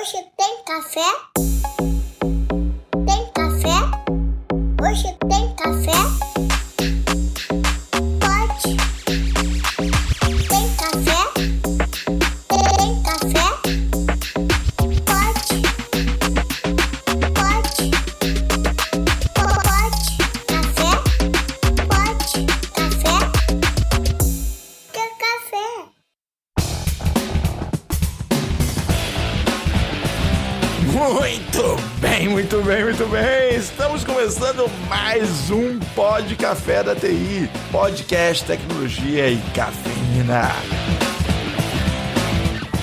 Hoje tem café? Podcast, tecnologia e cafeína.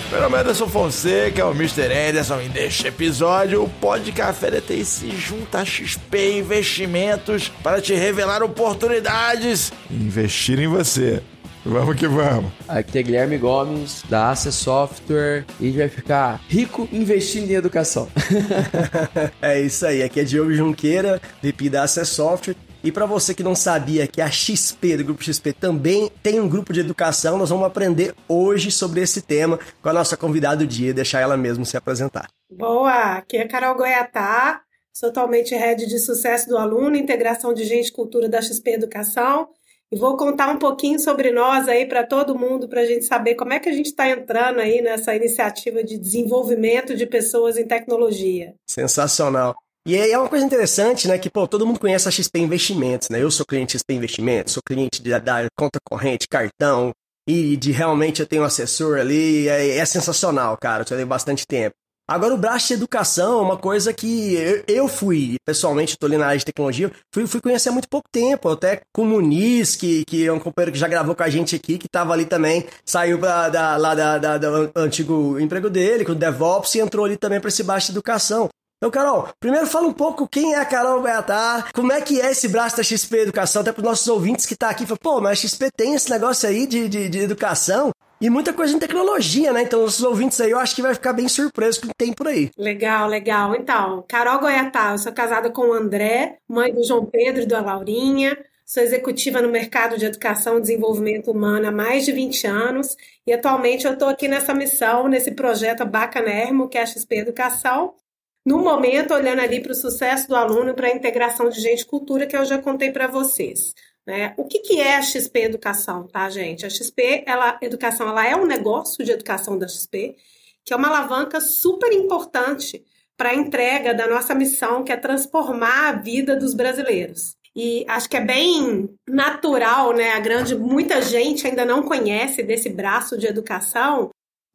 Meu nome é Anderson Fonseca, é o Mr. Anderson, e neste episódio o Pod Café da TI se junta a XP Investimentos para te revelar oportunidades e investir em você. Vamos que vamos. Aqui é Guilherme Gomes, da Ace Software, e a gente vai ficar rico investindo em educação. é isso aí. Aqui é Diogo Junqueira, VP da Ace Software. E para você que não sabia que a XP, do Grupo XP, também tem um grupo de educação, nós vamos aprender hoje sobre esse tema com a nossa convidada do dia, deixar ela mesmo se apresentar. Boa! Aqui é Carol Goiatá, sou atualmente head de sucesso do aluno, integração de gente e cultura da XP Educação e vou contar um pouquinho sobre nós aí para todo mundo, para a gente saber como é que a gente está entrando aí nessa iniciativa de desenvolvimento de pessoas em tecnologia. Sensacional. E é uma coisa interessante, né? Que, pô, todo mundo conhece a XP Investimentos, né? Eu sou cliente XP Investimentos, sou cliente da, da conta corrente, cartão, e de realmente eu tenho um assessor ali, é, é sensacional, cara. Eu tenho bastante tempo. Agora, o braço de educação é uma coisa que eu, eu fui, pessoalmente, estou ali na área de tecnologia, fui, fui conhecer há muito pouco tempo, até com o Muniz, que, que é um companheiro que já gravou com a gente aqui, que estava ali também, saiu pra, da, lá da, da, do antigo emprego dele, com o DevOps, e entrou ali também para esse braço de educação. Então, Carol, primeiro fala um pouco quem é a Carol Beatar, como é que é esse braço da XP Educação, até para os nossos ouvintes que tá aqui, falam, pô, mas a XP tem esse negócio aí de, de, de educação, e muita coisa em tecnologia, né? Então, os ouvintes aí, eu acho que vai ficar bem surpreso com o que tem por aí. Legal, legal. Então, Carol Goiatá, eu sou casada com o André, mãe do João Pedro e da Laurinha. Sou executiva no mercado de educação e desenvolvimento humano há mais de 20 anos e atualmente eu estou aqui nessa missão, nesse projeto bacanermo, que é a XP Educação. No momento, olhando ali para o sucesso do aluno, para a integração de gente e cultura, que eu já contei para vocês. Né? O que, que é a XP Educação, tá, gente? A XP ela, Educação ela é um negócio de educação da XP, que é uma alavanca super importante para a entrega da nossa missão, que é transformar a vida dos brasileiros. E acho que é bem natural, né? A grande, muita gente ainda não conhece desse braço de educação.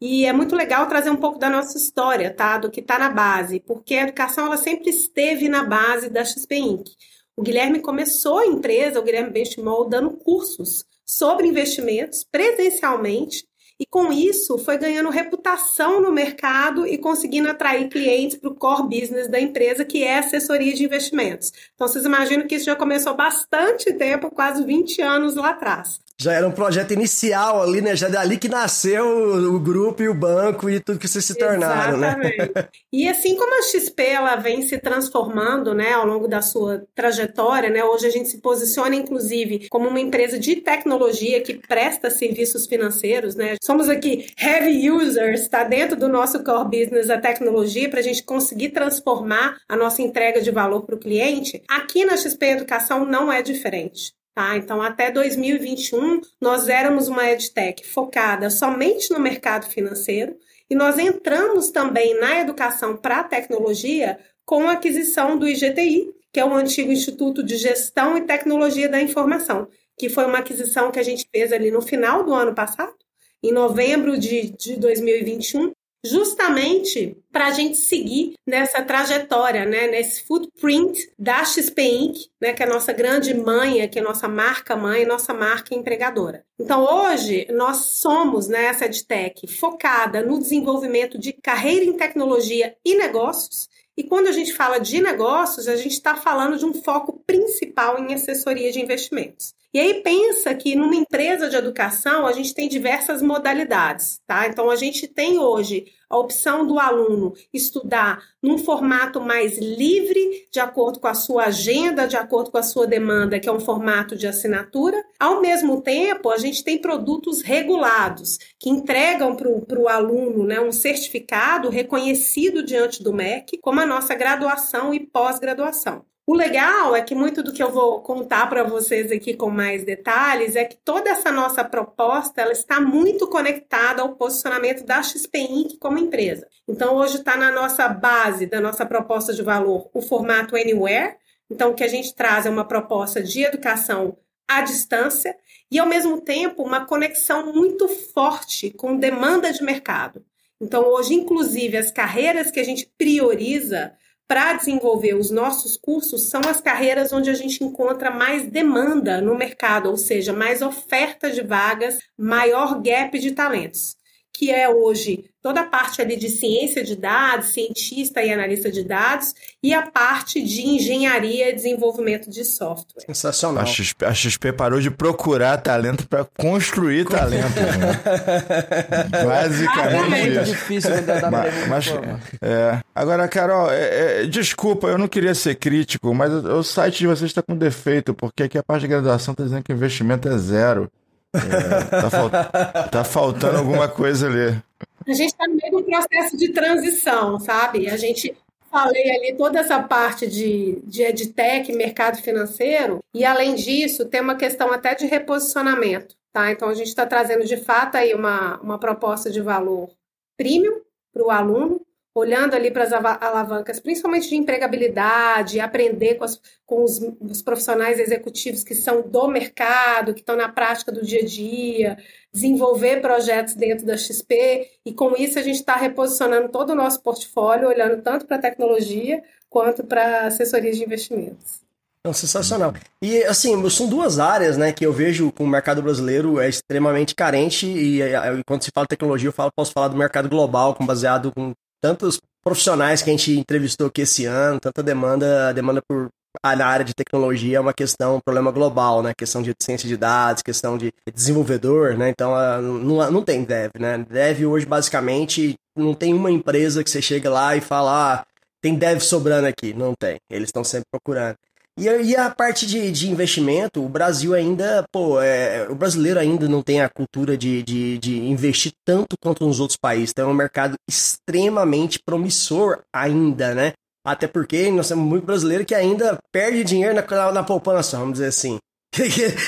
E é muito legal trazer um pouco da nossa história, tá? Do que está na base, porque a educação ela sempre esteve na base da XP Inc. O Guilherme começou a empresa, o Guilherme Benchimol, dando cursos sobre investimentos presencialmente e com isso foi ganhando reputação no mercado e conseguindo atrair clientes para o core business da empresa, que é assessoria de investimentos. Então vocês imaginam que isso já começou bastante tempo, quase 20 anos lá atrás já era um projeto inicial ali, né? Já dali que nasceu o grupo e o banco e tudo que vocês se tornaram, né? Exatamente. né? E assim como a XP ela vem se transformando, né, ao longo da sua trajetória, né? Hoje a gente se posiciona inclusive como uma empresa de tecnologia que presta serviços financeiros, né? Somos aqui heavy users, está dentro do nosso core business a tecnologia para a gente conseguir transformar a nossa entrega de valor para o cliente. Aqui na XP Educação não é diferente. Tá? Então, até 2021, nós éramos uma edtech focada somente no mercado financeiro e nós entramos também na educação para a tecnologia com a aquisição do IGTI, que é o antigo Instituto de Gestão e Tecnologia da Informação, que foi uma aquisição que a gente fez ali no final do ano passado, em novembro de, de 2021, justamente para a gente seguir nessa trajetória, né, nesse footprint da XP Inc., né, que é a nossa grande mãe, que é a nossa marca mãe, nossa marca empregadora. Então, hoje, nós somos né, essa EdTech focada no desenvolvimento de carreira em tecnologia e negócios, e quando a gente fala de negócios, a gente está falando de um foco principal em assessoria de investimentos. E aí pensa que numa empresa de educação a gente tem diversas modalidades, tá? Então a gente tem hoje a opção do aluno estudar num formato mais livre, de acordo com a sua agenda, de acordo com a sua demanda, que é um formato de assinatura. Ao mesmo tempo, a gente tem produtos regulados, que entregam para o aluno né, um certificado reconhecido diante do MEC, como a nossa graduação e pós-graduação. O legal é que muito do que eu vou contar para vocês aqui com mais detalhes é que toda essa nossa proposta ela está muito conectada ao posicionamento da XP Inc. como empresa. Então, hoje está na nossa base da nossa proposta de valor o formato Anywhere. Então, o que a gente traz é uma proposta de educação à distância e, ao mesmo tempo, uma conexão muito forte com demanda de mercado. Então, hoje, inclusive, as carreiras que a gente prioriza para desenvolver os nossos cursos são as carreiras onde a gente encontra mais demanda no mercado, ou seja, mais oferta de vagas, maior gap de talentos que é hoje toda a parte ali de ciência de dados, cientista e analista de dados, e a parte de engenharia e desenvolvimento de software. Sensacional. A XP, a XP parou de procurar talento para construir talento. né? Basicamente. É muito isso. difícil pra mas, forma. é. Agora, Carol, é- é, desculpa, eu não queria ser crítico, mas o, o site de vocês está com defeito, porque aqui a parte de graduação está dizendo que o investimento é zero. É, tá, fal- tá faltando alguma coisa ali. A gente está no meio um processo de transição, sabe? A gente falei ali toda essa parte de, de edtech, mercado financeiro, e além disso, tem uma questão até de reposicionamento, tá? Então a gente está trazendo de fato aí uma, uma proposta de valor premium para o aluno, olhando ali para as ava- alavancas, principalmente de empregabilidade, aprender com, as- com os, os profissionais executivos que são do mercado, que estão na prática do dia a dia, desenvolver projetos dentro da XP, e com isso a gente está reposicionando todo o nosso portfólio, olhando tanto para tecnologia quanto para assessorias de investimentos. Não, sensacional. E assim, são duas áreas, né, que eu vejo que o mercado brasileiro é extremamente carente e, eh, quando se fala tecnologia, eu falo, posso falar do mercado global, com baseado com tantos profissionais que a gente entrevistou aqui esse ano, tanta demanda, demanda por na área de tecnologia é uma questão, um problema global, né? Questão de ciência de dados, questão de desenvolvedor, né? Então, ah, não, não tem dev, né? Dev hoje, basicamente, não tem uma empresa que você chega lá e fala, ah, tem dev sobrando aqui. Não tem. Eles estão sempre procurando. E, e a parte de, de investimento, o Brasil ainda, pô, é, o brasileiro ainda não tem a cultura de, de, de investir tanto quanto nos outros países. Então é um mercado extremamente promissor ainda, né? Até porque nós temos muito brasileiro que ainda perde dinheiro na, na, poupança, vamos dizer assim.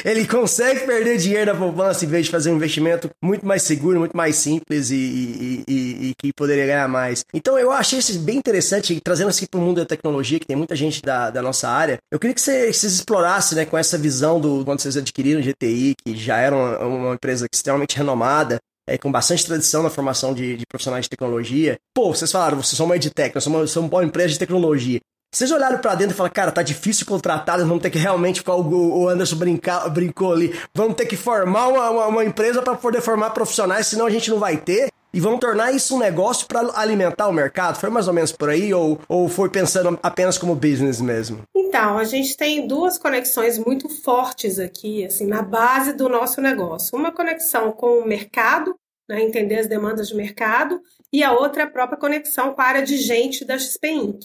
Ele consegue perder dinheiro na poupança em vez de fazer um investimento muito mais seguro, muito mais simples e, e- e- e que poderia ganhar mais. Então eu achei isso bem interessante, trazendo isso para o mundo da tecnologia, que tem muita gente da, da nossa área. Eu queria que você- vocês explorassem né, com essa visão do quando vocês adquiriram GTI, que já era uma, uma empresa extremamente renomada, é, com bastante tradição na formação de, de profissionais de tecnologia. Pô, vocês falaram, vocês são uma edtech, nós somos, somos uma empresa de tecnologia. Vocês olharam pra dentro e falaram, cara, tá difícil contratar, nós vamos ter que realmente o, o Anderson brincar, brincou ali, vamos ter que formar uma, uma, uma empresa para poder formar profissionais, senão a gente não vai ter. E vamos tornar isso um negócio para alimentar o mercado? Foi mais ou menos por aí? Ou, ou foi pensando apenas como business mesmo? Então, a gente tem duas conexões muito fortes aqui, assim, na base do nosso negócio. Uma conexão com o mercado, né, entender as demandas de mercado, e a outra a própria conexão com a área de gente da XP Inc.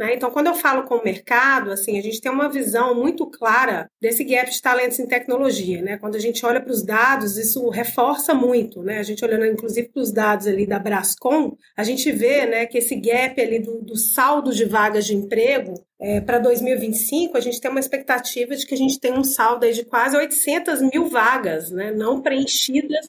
né? Então, quando eu falo com o mercado, assim, a gente tem uma visão muito clara desse gap de talentos em tecnologia, né? Quando a gente olha para os dados, isso reforça muito, né? A gente olhando, inclusive, para os dados ali da Brascom, a gente vê, né, que esse gap ali do, do saldo de vagas de emprego é, para 2025, a gente tem uma expectativa de que a gente tem um saldo aí de quase 800 mil vagas, né, não preenchidas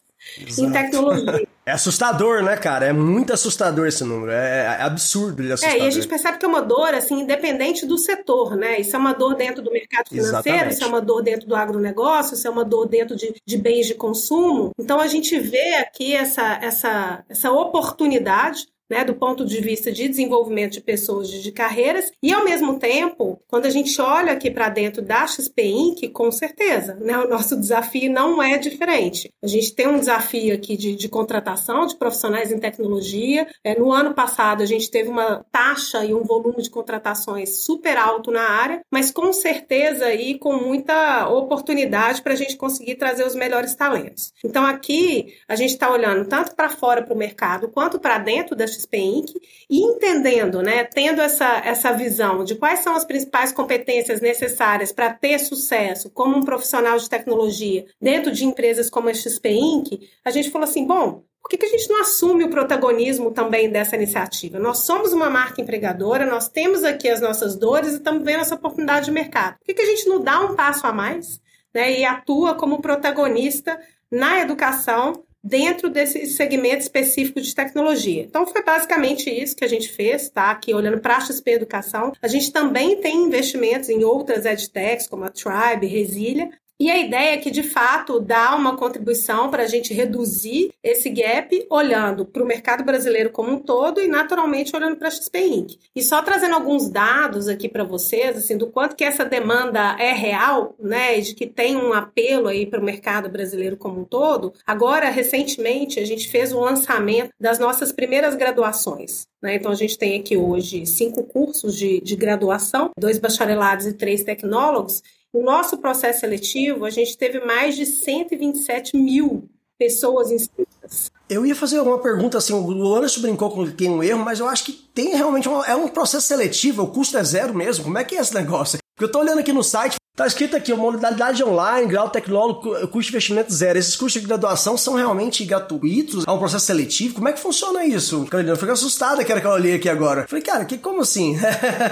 em tecnologia. É assustador, né, cara? É muito assustador esse número. É, é absurdo de assustador. É, e a gente percebe que é uma dor, assim, independente do setor, né? Isso é uma dor dentro do mercado financeiro, Exatamente. isso é uma dor dentro do agronegócio, isso é uma dor dentro de, de bens de consumo. Então, a gente vê aqui essa, essa, essa oportunidade né, do ponto de vista de desenvolvimento de pessoas, de, de carreiras, e ao mesmo tempo, quando a gente olha aqui para dentro da XP Inc., com certeza, né, o nosso desafio não é diferente. A gente tem um desafio aqui de, de contratação de profissionais em tecnologia. É, no ano passado, a gente teve uma taxa e um volume de contratações super alto na área, mas com certeza aí com muita oportunidade para a gente conseguir trazer os melhores talentos. Então aqui a gente está olhando tanto para fora para o mercado quanto para dentro da XP Inc. e entendendo, né, tendo essa, essa visão de quais são as principais competências necessárias para ter sucesso como um profissional de tecnologia dentro de empresas como a XP Inc., a gente falou assim, bom, por que, que a gente não assume o protagonismo também dessa iniciativa? Nós somos uma marca empregadora, nós temos aqui as nossas dores e estamos vendo essa oportunidade de mercado. Por que, que a gente não dá um passo a mais né, e atua como protagonista na educação dentro desse segmento específico de tecnologia. Então foi basicamente isso que a gente fez, tá? Aqui olhando para a XP Educação. A gente também tem investimentos em outras edtechs, como a Tribe, Resilia, e a ideia é que, de fato, dá uma contribuição para a gente reduzir esse gap, olhando para o mercado brasileiro como um todo e, naturalmente, olhando para a XP Inc. E só trazendo alguns dados aqui para vocês, assim, do quanto que essa demanda é real, né, e de que tem um apelo aí para o mercado brasileiro como um todo. Agora, recentemente, a gente fez o lançamento das nossas primeiras graduações. Né? Então, a gente tem aqui hoje cinco cursos de, de graduação, dois bacharelados e três tecnólogos, no nosso processo seletivo, a gente teve mais de 127 mil pessoas inscritas. Eu ia fazer uma pergunta assim, o Anderson brincou com que tem um erro, mas eu acho que tem realmente uma, é um processo seletivo, o custo é zero mesmo. Como é que é esse negócio? Porque eu tô olhando aqui no site, tá escrito aqui, modalidade online, grau tecnológico, custo de investimento zero. Esses custos de graduação são realmente gratuitos? É um processo seletivo? Como é que funciona isso? Eu fiquei assustada que era que eu olhei aqui agora. Falei, cara, que, como assim?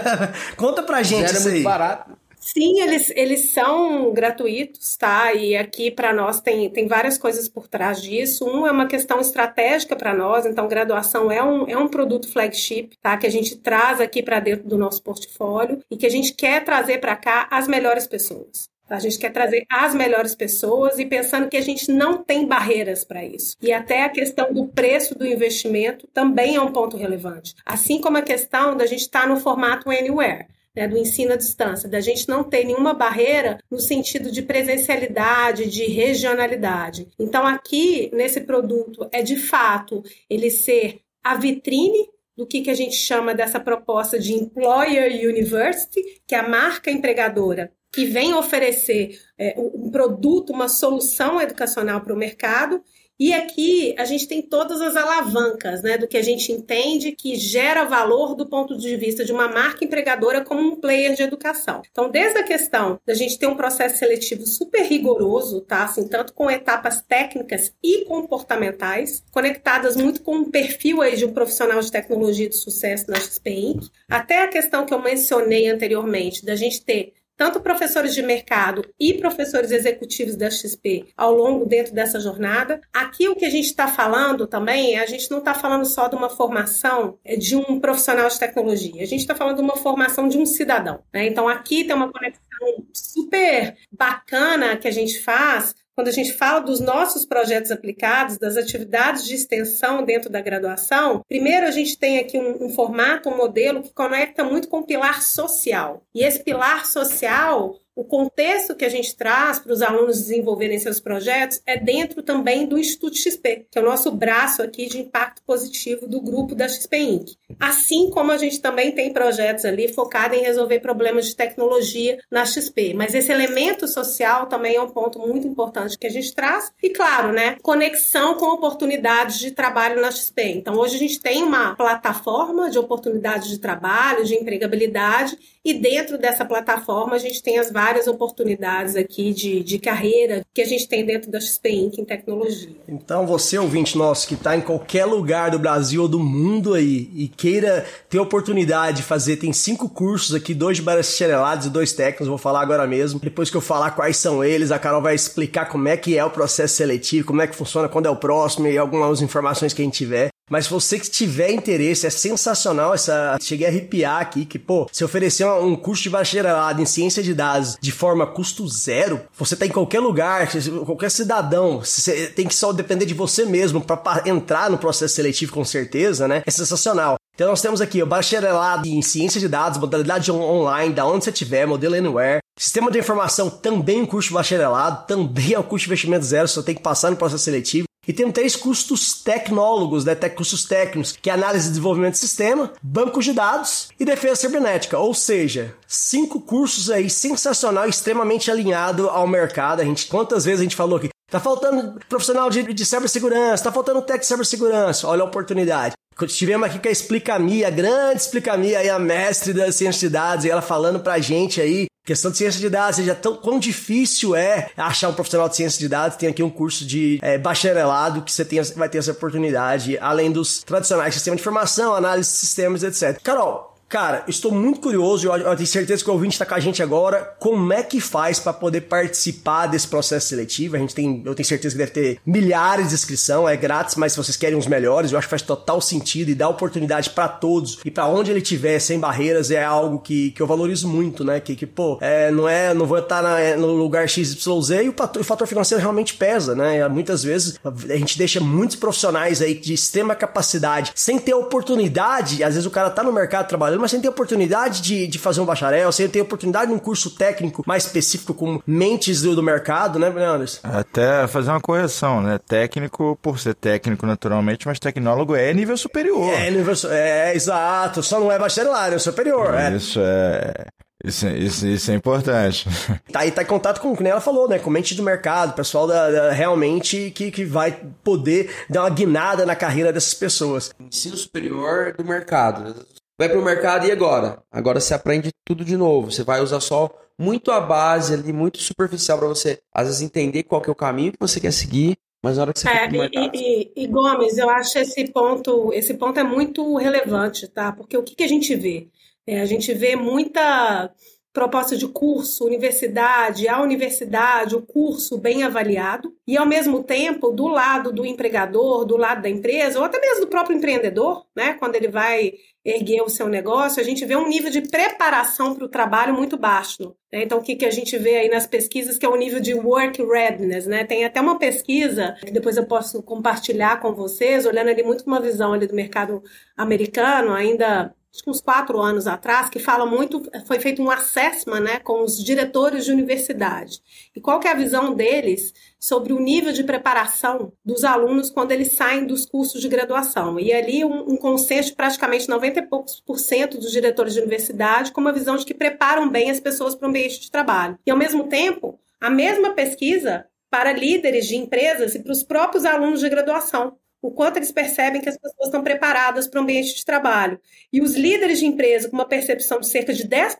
Conta pra gente Zero é isso é muito aí. barato. Sim, eles, eles são gratuitos, tá? E aqui para nós tem, tem várias coisas por trás disso. Um é uma questão estratégica para nós, então graduação é um, é um produto flagship, tá? Que a gente traz aqui para dentro do nosso portfólio e que a gente quer trazer para cá as melhores pessoas. A gente quer trazer as melhores pessoas e pensando que a gente não tem barreiras para isso. E até a questão do preço do investimento também é um ponto relevante. Assim como a questão da gente estar tá no formato anywhere né, do ensino à distância, da gente não ter nenhuma barreira no sentido de presencialidade, de regionalidade. Então, aqui, nesse produto, é de fato ele ser a vitrine do que, que a gente chama dessa proposta de Employer University, que é a marca empregadora que vem oferecer é, um produto, uma solução educacional para o mercado e aqui a gente tem todas as alavancas, né, do que a gente entende que gera valor do ponto de vista de uma marca empregadora como um player de educação. Então, desde a questão da gente ter um processo seletivo super rigoroso, tá, assim, tanto com etapas técnicas e comportamentais, conectadas muito com um perfil aí de um profissional de tecnologia de sucesso na XP Inc., até a questão que eu mencionei anteriormente, da gente ter tanto professores de mercado e professores executivos da XP ao longo dentro dessa jornada. Aqui o que a gente está falando também é a gente não está falando só de uma formação é, de um profissional de tecnologia, a gente está falando de uma formação de um cidadão. Né? Então aqui tem uma conexão super bacana que a gente faz quando a gente fala dos nossos projetos aplicados, das atividades de extensão dentro da graduação, primeiro a gente tem aqui um, um formato, um modelo que conecta muito com o pilar social. E esse pilar social o contexto que a gente traz para os alunos desenvolverem seus projetos é dentro também do Instituto XP, que é o nosso braço aqui de impacto positivo do grupo da XP Inc. Assim como a gente também tem projetos ali focados em resolver problemas de tecnologia na XP. Mas esse elemento social também é um ponto muito importante que a gente traz. E claro, né, conexão com oportunidades de trabalho na XP. Então hoje a gente tem uma plataforma de oportunidades de trabalho, de empregabilidade, e dentro dessa plataforma a gente tem as várias várias oportunidades aqui de, de carreira que a gente tem dentro da XP Inc. em tecnologia. Então, você, ouvinte nosso, que está em qualquer lugar do Brasil ou do mundo aí e queira ter oportunidade de fazer, tem cinco cursos aqui, dois de bacharelados e dois técnicos, vou falar agora mesmo. Depois que eu falar quais são eles, a Carol vai explicar como é que é o processo seletivo, como é que funciona, quando é o próximo e algumas informações que a gente tiver. Mas se você que tiver interesse, é sensacional essa. Cheguei a arrepiar aqui que, pô, se oferecer um curso de bacharelado em ciência de dados de forma custo zero, você tá em qualquer lugar, qualquer cidadão, você tem que só depender de você mesmo para entrar no processo seletivo com certeza, né? É sensacional. Então nós temos aqui o bacharelado em ciência de dados, modalidade online, da onde você tiver, modelo Anywhere. Sistema de informação também um curso de bacharelado, também é um curso de investimento zero, só tem que passar no processo seletivo. E tem três custos tecnólogos, né? Custos técnicos, que é análise e desenvolvimento de sistema, banco de dados e defesa cibernética. Ou seja, cinco cursos aí sensacional, extremamente alinhado ao mercado. A gente, quantas vezes a gente falou aqui? Tá faltando profissional de, de cibersegurança, tá faltando técnico de cibersegurança. Olha a oportunidade. Tivemos aqui com a Explicamia, a grande Explicamia aí, a mestre da ciência de dados, e ela falando pra gente aí, questão de ciência de dados, seja, tão, quão difícil é achar um profissional de ciência de dados. Tem aqui um curso de é, bacharelado que você tem, vai ter essa oportunidade, além dos tradicionais sistemas de informação, análise de sistemas, etc. Carol, Cara, estou muito curioso, eu, tenho certeza que o ouvinte está com a gente agora. Como é que faz para poder participar desse processo seletivo? A gente tem, eu tenho certeza que deve ter milhares de inscrição, é grátis, mas se vocês querem os melhores, eu acho que faz total sentido e dá oportunidade para todos e para onde ele tiver sem barreiras é algo que, que eu valorizo muito, né? Que, que pô, é, não é, não vou estar na, no lugar XYZ e o, o fator financeiro realmente pesa, né? Muitas vezes a gente deixa muitos profissionais aí de extrema capacidade sem ter oportunidade, às vezes o cara tá no mercado trabalhando mas sem ter oportunidade de, de fazer um bacharel, sem ter oportunidade de um curso técnico mais específico com mentes do, do mercado, né, Anderson? Até fazer uma correção, né? Técnico, por ser técnico naturalmente, mas tecnólogo é nível superior. É, nível, é, exato. Só não é bacharelado, é superior. É. Isso é. Isso, isso, isso é importante. Tá aí tá em contato com o que ela falou, né? Com mente do mercado, pessoal da, da, realmente que, que vai poder dar uma guinada na carreira dessas pessoas. Ensino superior do mercado vai para o mercado e agora? Agora você aprende tudo de novo. Você vai usar só muito a base ali, muito superficial para você, às vezes, entender qual que é o caminho que você quer seguir. Mas na hora que você é, e, e, e, Gomes, eu acho esse ponto, esse ponto é muito relevante, tá? Porque o que, que a gente vê? É, a gente vê muita proposta de curso, universidade, a universidade, o curso bem avaliado, e ao mesmo tempo, do lado do empregador, do lado da empresa, ou até mesmo do próprio empreendedor, né, quando ele vai erguer o seu negócio, a gente vê um nível de preparação para o trabalho muito baixo. Né? Então, o que, que a gente vê aí nas pesquisas, que é o nível de work readiness, né? Tem até uma pesquisa que depois eu posso compartilhar com vocês, olhando ali muito com uma visão ali do mercado americano, ainda acho que uns quatro anos atrás, que fala muito, foi feito um assessment né, com os diretores de universidade. E qual que é a visão deles sobre o nível de preparação dos alunos quando eles saem dos cursos de graduação. E ali um, um consenso de praticamente 90 e poucos por cento dos diretores de universidade com uma visão de que preparam bem as pessoas para o ambiente de trabalho. E ao mesmo tempo, a mesma pesquisa para líderes de empresas e para os próprios alunos de graduação o quanto eles percebem que as pessoas estão preparadas para o ambiente de trabalho. E os líderes de empresa, com uma percepção de cerca de 10%,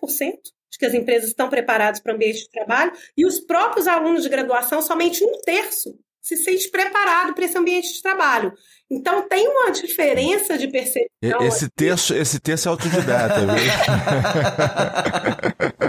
de que as empresas estão preparadas para o ambiente de trabalho, e os próprios alunos de graduação, somente um terço se sente preparado para esse ambiente de trabalho. Então tem uma diferença de percepção. Esse terço, esse terço é autodidata, viu?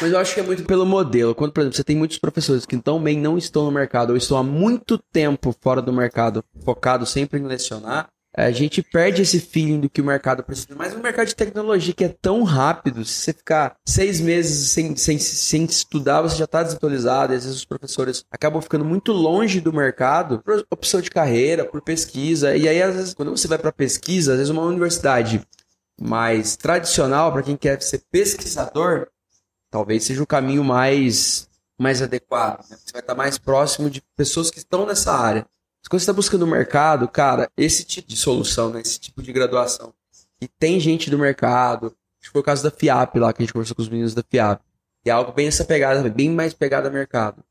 mas eu acho que é muito pelo modelo. Quando, por exemplo, você tem muitos professores que também não estão no mercado ou estão há muito tempo fora do mercado, focado sempre em lecionar, a gente perde esse feeling do que o mercado precisa. Mas o mercado de tecnologia que é tão rápido, se você ficar seis meses sem, sem, sem estudar, você já está desatualizado. E às vezes os professores acabam ficando muito longe do mercado por opção de carreira, por pesquisa. E aí, às vezes, quando você vai para pesquisa, às vezes uma universidade mais tradicional, para quem quer ser pesquisador, talvez seja o caminho mais, mais adequado. Né? Você vai estar mais próximo de pessoas que estão nessa área. Mas quando você está buscando o mercado, cara, esse tipo de solução, né? esse tipo de graduação, e tem gente do mercado, foi o caso da FIAP lá, que a gente conversou com os meninos da FIAP, e é algo bem essa pegada, bem mais pegada a mercado.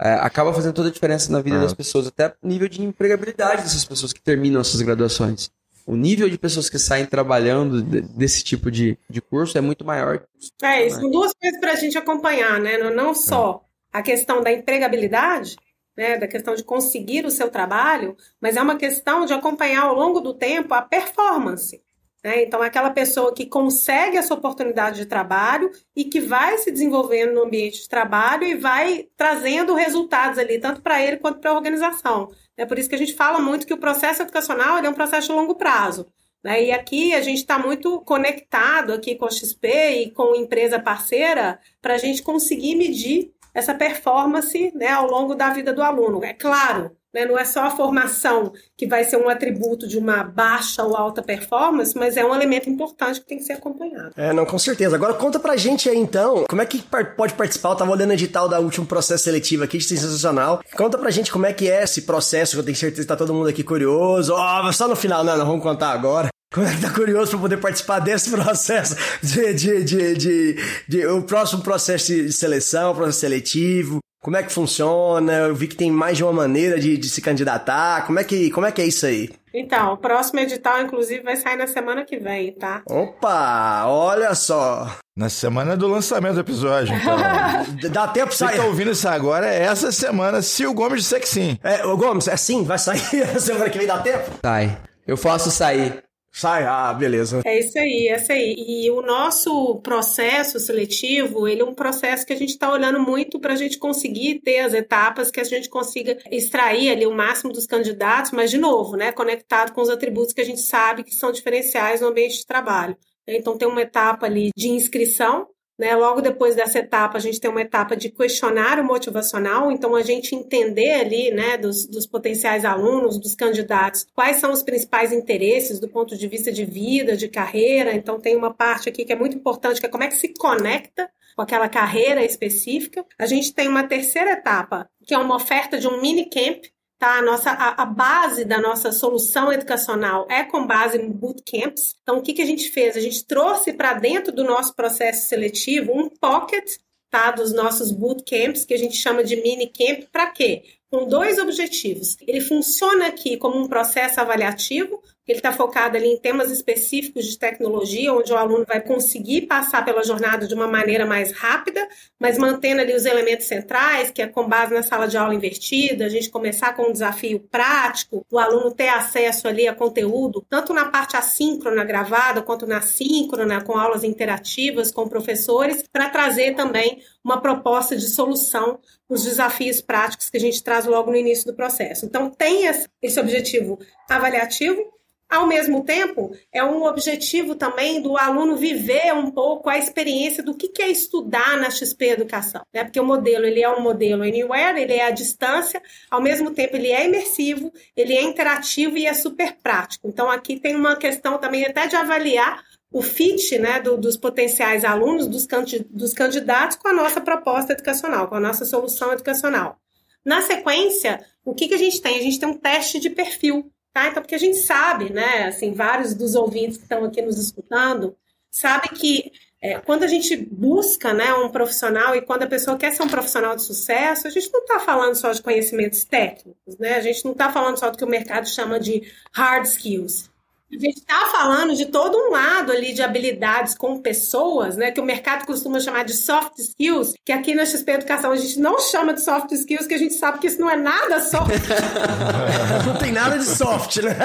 É, acaba fazendo toda a diferença na vida das pessoas, até nível de empregabilidade dessas pessoas que terminam essas graduações o nível de pessoas que saem trabalhando desse tipo de, de curso é muito maior. É, isso são duas coisas para a gente acompanhar, né? Não só a questão da empregabilidade, né, da questão de conseguir o seu trabalho, mas é uma questão de acompanhar ao longo do tempo a performance. Né? Então, é aquela pessoa que consegue essa oportunidade de trabalho e que vai se desenvolvendo no ambiente de trabalho e vai trazendo resultados ali, tanto para ele quanto para a organização. É por isso que a gente fala muito que o processo educacional é um processo de longo prazo. Né? E aqui a gente está muito conectado aqui com a XP e com a empresa parceira para a gente conseguir medir essa performance né, ao longo da vida do aluno. É claro, né, não é só a formação que vai ser um atributo de uma baixa ou alta performance, mas é um elemento importante que tem que ser acompanhado. É, não, com certeza. Agora conta pra gente aí então, como é que pode participar? Eu tava olhando o edital da último processo seletivo aqui, que sensacional. Conta pra gente como é que é esse processo, que eu tenho certeza que tá todo mundo aqui curioso. Ó, oh, só no final, não, não vamos contar agora. Como é que tá curioso para poder participar desse processo de, de, de, de, de, o próximo processo de seleção, processo seletivo? Como é que funciona? Eu vi que tem mais de uma maneira de, de se candidatar. Como é que como é que é isso aí? Então, o próximo edital, inclusive, vai sair na semana que vem, tá? Opa, olha só. Na semana do lançamento do episódio, então. Dá tempo de sair. Você tá ouvindo isso agora é essa semana, se o Gomes disser que sim. É, o Gomes, é sim? Vai sair na semana que vem, dá tempo? Sai. Eu faço sair. Sai, ah, beleza. É isso aí, é isso aí. E o nosso processo seletivo, ele é um processo que a gente está olhando muito para a gente conseguir ter as etapas que a gente consiga extrair ali o máximo dos candidatos, mas de novo, né, conectado com os atributos que a gente sabe que são diferenciais no ambiente de trabalho. Então tem uma etapa ali de inscrição, né? Logo depois dessa etapa, a gente tem uma etapa de questionário motivacional, então a gente entender ali né, dos, dos potenciais alunos, dos candidatos, quais são os principais interesses do ponto de vista de vida, de carreira. Então tem uma parte aqui que é muito importante, que é como é que se conecta com aquela carreira específica. A gente tem uma terceira etapa, que é uma oferta de um mini camp, Tá? A, nossa, a, a, base da nossa solução educacional é com base em bootcamps. Então, o que, que a gente fez? A gente trouxe para dentro do nosso processo seletivo um pocket tá, dos nossos bootcamps, que a gente chama de mini camp, para quê? Com dois objetivos. Ele funciona aqui como um processo avaliativo, ele está focado ali em temas específicos de tecnologia, onde o aluno vai conseguir passar pela jornada de uma maneira mais rápida, mas mantendo ali os elementos centrais, que é com base na sala de aula invertida, a gente começar com um desafio prático, o aluno ter acesso ali a conteúdo, tanto na parte assíncrona gravada, quanto na síncrona, com aulas interativas com professores, para trazer também uma proposta de solução para os desafios práticos que a gente traz logo no início do processo. Então, tem esse objetivo avaliativo, ao mesmo tempo, é um objetivo também do aluno viver um pouco a experiência do que é estudar na XP Educação, né? Porque o modelo ele é um modelo anywhere, ele é à distância, ao mesmo tempo ele é imersivo, ele é interativo e é super prático. Então aqui tem uma questão também até de avaliar o fit né, do, dos potenciais alunos, dos, dos candidatos com a nossa proposta educacional, com a nossa solução educacional. Na sequência, o que, que a gente tem? A gente tem um teste de perfil Tá? Então, porque a gente sabe, né, assim, vários dos ouvintes que estão aqui nos escutando, sabe que é, quando a gente busca né, um profissional e quando a pessoa quer ser um profissional de sucesso, a gente não está falando só de conhecimentos técnicos, né? A gente não está falando só do que o mercado chama de hard skills. A gente está falando de todo um lado ali de habilidades com pessoas, né? Que o mercado costuma chamar de soft skills, que aqui na XP Educação a gente não chama de soft skills, que a gente sabe que isso não é nada soft. não tem nada de soft, né?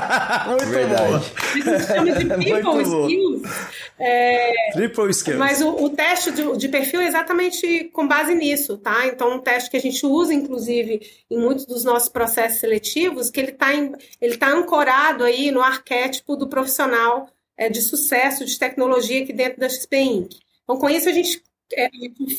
Muito Verdade. bom. A gente chama de people skills. É, Triple skills. Mas o, o teste de, de, perfil é exatamente com base nisso, tá? Então, um teste que a gente usa, inclusive, em muitos dos nossos processos seletivos, que ele está ele tá ancorado aí no arquétipo do profissional é, de sucesso de tecnologia aqui dentro da XP Inc. Então, com isso, a gente, é,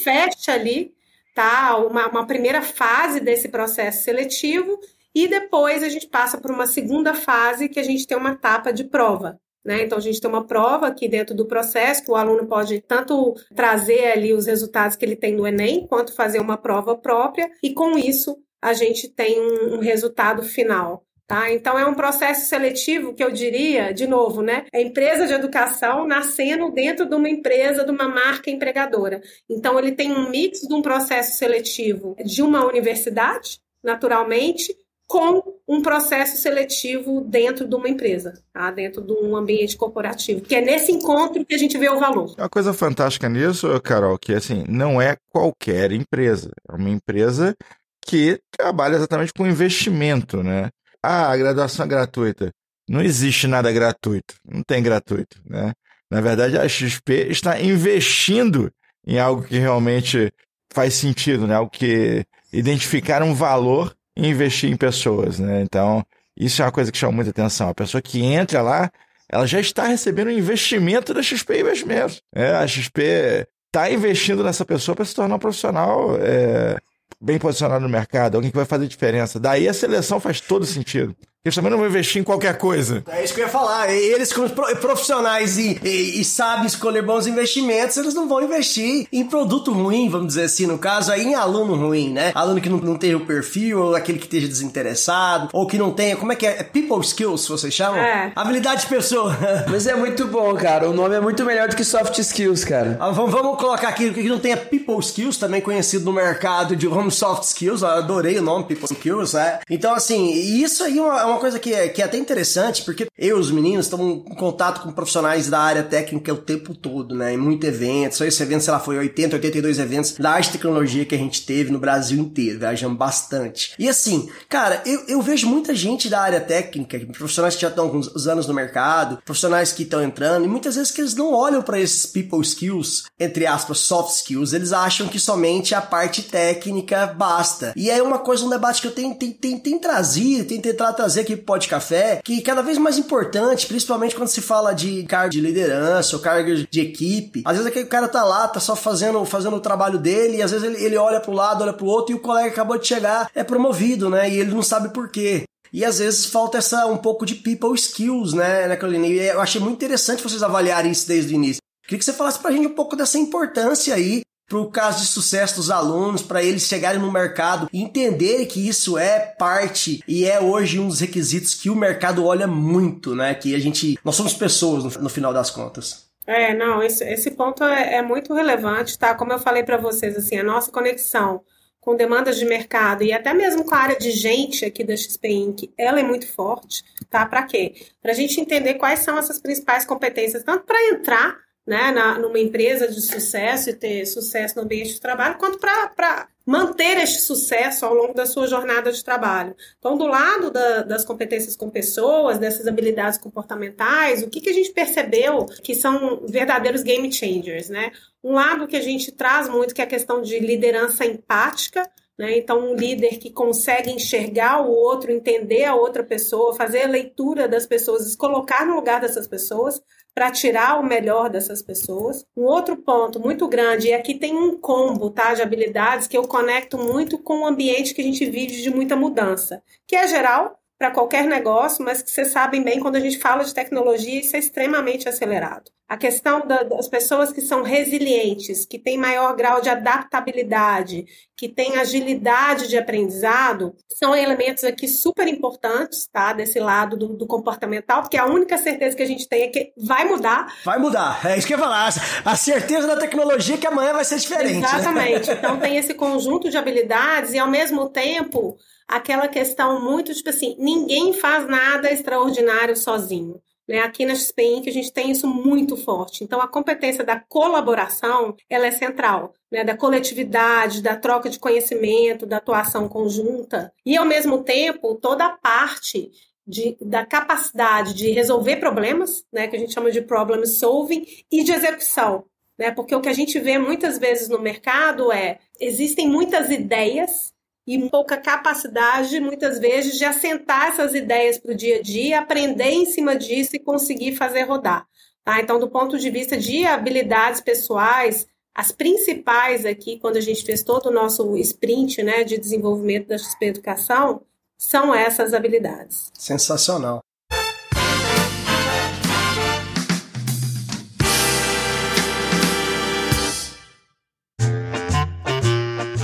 fecha ali tá? uma, uma primeira fase desse processo seletivo e depois a gente passa por uma segunda fase que a gente tem uma etapa de prova. Né? Então, a gente tem uma prova aqui dentro do processo que o aluno pode tanto trazer ali os resultados que ele tem no Enem, quanto fazer uma prova própria, e com isso a gente tem um resultado final. Tá? Então é um processo seletivo que eu diria, de novo, né? É empresa de educação nascendo dentro de uma empresa, de uma marca empregadora. Então ele tem um mix de um processo seletivo de uma universidade, naturalmente, com um processo seletivo dentro de uma empresa, tá? dentro de um ambiente corporativo, que é nesse encontro que a gente vê o valor. Uma coisa fantástica nisso, Carol, que assim, não é qualquer empresa, é uma empresa que trabalha exatamente com investimento, né? Ah, graduação é gratuita. Não existe nada gratuito, não tem gratuito, né? Na verdade, a XP está investindo em algo que realmente faz sentido, né? Algo que identificar um valor em investir em pessoas, né? Então, isso é uma coisa que chama muita atenção. A pessoa que entra lá, ela já está recebendo um investimento da XP Investimentos. É, a XP está investindo nessa pessoa para se tornar um profissional é, bem posicionado no mercado, alguém que vai fazer diferença. Daí a seleção faz todo sentido. Eles também não vão investir em qualquer coisa. É isso que eu ia falar. Eles, como profissionais e, e, e, sabem escolher bons investimentos, eles não vão investir em produto ruim, vamos dizer assim, no caso aí, em aluno ruim, né? Aluno que não, não tenha o perfil, ou aquele que esteja desinteressado, ou que não tenha, como é que é? é people skills, vocês chamam? É. Habilidade de pessoa. Mas é muito bom, cara. O nome é muito melhor do que soft skills, cara. Ah, vamos, vamos, colocar aqui que não tenha people skills, também conhecido no mercado de home soft skills. Eu adorei o nome people skills, é. Então, assim, isso aí é uma uma coisa que é, que é até interessante, porque eu e os meninos estamos em contato com profissionais da área técnica o tempo todo, né? Em muitos eventos. Só esse evento, sei lá, foi 80, 82 eventos da arte e tecnologia que a gente teve no Brasil inteiro. Viajamos bastante. E assim, cara, eu, eu vejo muita gente da área técnica, profissionais que já estão com uns anos no mercado, profissionais que estão entrando, e muitas vezes que eles não olham para esses people skills, entre aspas, soft skills, eles acham que somente a parte técnica basta. E é uma coisa, um debate que eu tenho, tenho, tenho, tenho trazido, tenho tentado trazer trazer aqui pro Pode Café, que cada vez mais importante, principalmente quando se fala de cargo de liderança ou cargo de equipe. Às vezes aquele cara tá lá, tá só fazendo, fazendo o trabalho dele, e às vezes ele, ele olha pro lado, olha pro outro, e o colega acabou de chegar, é promovido, né? E ele não sabe por quê. E às vezes falta essa um pouco de people skills, né, né, Carolina? E eu achei muito interessante vocês avaliarem isso desde o início. Queria que você falasse pra gente um pouco dessa importância aí para o caso de sucesso dos alunos, para eles chegarem no mercado e entenderem que isso é parte e é hoje um dos requisitos que o mercado olha muito, né? Que a gente, nós somos pessoas no, no final das contas. É, não, esse, esse ponto é, é muito relevante, tá? Como eu falei para vocês, assim, a nossa conexão com demandas de mercado e até mesmo com a área de gente aqui da XP Inc., ela é muito forte, tá? Para quê? Para a gente entender quais são essas principais competências, tanto para entrar né, na, numa empresa de sucesso e ter sucesso no ambiente de trabalho, quanto para manter este sucesso ao longo da sua jornada de trabalho. Então, do lado da, das competências com pessoas, dessas habilidades comportamentais, o que, que a gente percebeu que são verdadeiros game changers, né? Um lado que a gente traz muito, que é a questão de liderança empática, né? Então, um líder que consegue enxergar o outro, entender a outra pessoa, fazer a leitura das pessoas, se colocar no lugar dessas pessoas, para tirar o melhor dessas pessoas. Um outro ponto muito grande, e aqui tem um combo tá, de habilidades que eu conecto muito com o ambiente que a gente vive de muita mudança, que é geral para qualquer negócio, mas que vocês sabem bem, quando a gente fala de tecnologia, isso é extremamente acelerado. A questão da, das pessoas que são resilientes, que têm maior grau de adaptabilidade, que têm agilidade de aprendizado, são elementos aqui super importantes, tá? Desse lado do, do, comportamental, porque a única certeza que a gente tem é que vai mudar. Vai mudar, é isso que eu ia falar. A certeza da tecnologia é que amanhã vai ser diferente. Né? Exatamente. Né? Então tem esse conjunto de habilidades e, ao mesmo tempo, aquela questão muito tipo assim, ninguém faz nada extraordinário sozinho. Né? Aqui na XPIN que a gente tem isso muito forte. Então a competência da colaboração ela é central, né? da coletividade, da troca de conhecimento, da atuação conjunta e ao mesmo tempo toda a parte de, da capacidade de resolver problemas, né, que a gente chama de problem solving, e de execução. Né, porque o que a gente vê muitas vezes no mercado é existem muitas ideias e pouca capacidade, muitas vezes, de assentar essas ideias para o dia a dia, aprender em cima disso e conseguir fazer rodar. Tá? Então, do ponto de vista de habilidades pessoais, as principais aqui, quando a gente fez todo o nosso sprint né, de desenvolvimento da XP Educação, são essas habilidades. Sensacional.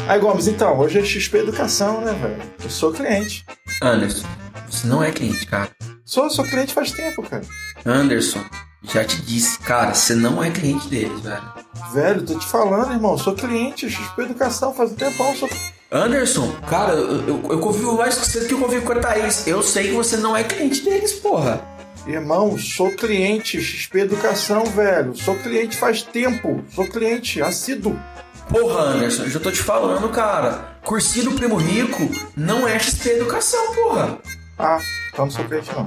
Aí, Gomes, então, hoje é XP Educação, né, velho? Eu sou cliente. Anderson, você não é cliente, cara. Sou, sou cliente faz tempo, cara. Anderson, já te disse, cara, você não é cliente deles, velho. Velho, tô te falando, irmão, sou cliente, XP Educação, faz um tempão, sou... Anderson, cara, eu, eu, eu convivo mais com você que eu convivo com a Thaís. Eu sei que você não é cliente deles, porra. Irmão, sou cliente, XP Educação, velho. Sou cliente faz tempo. Sou cliente assíduo. Porra, Anderson, eu já tô te falando, cara. Cursinho do Primo Rico não é XP Educação, porra. Ah, então não sou crente não.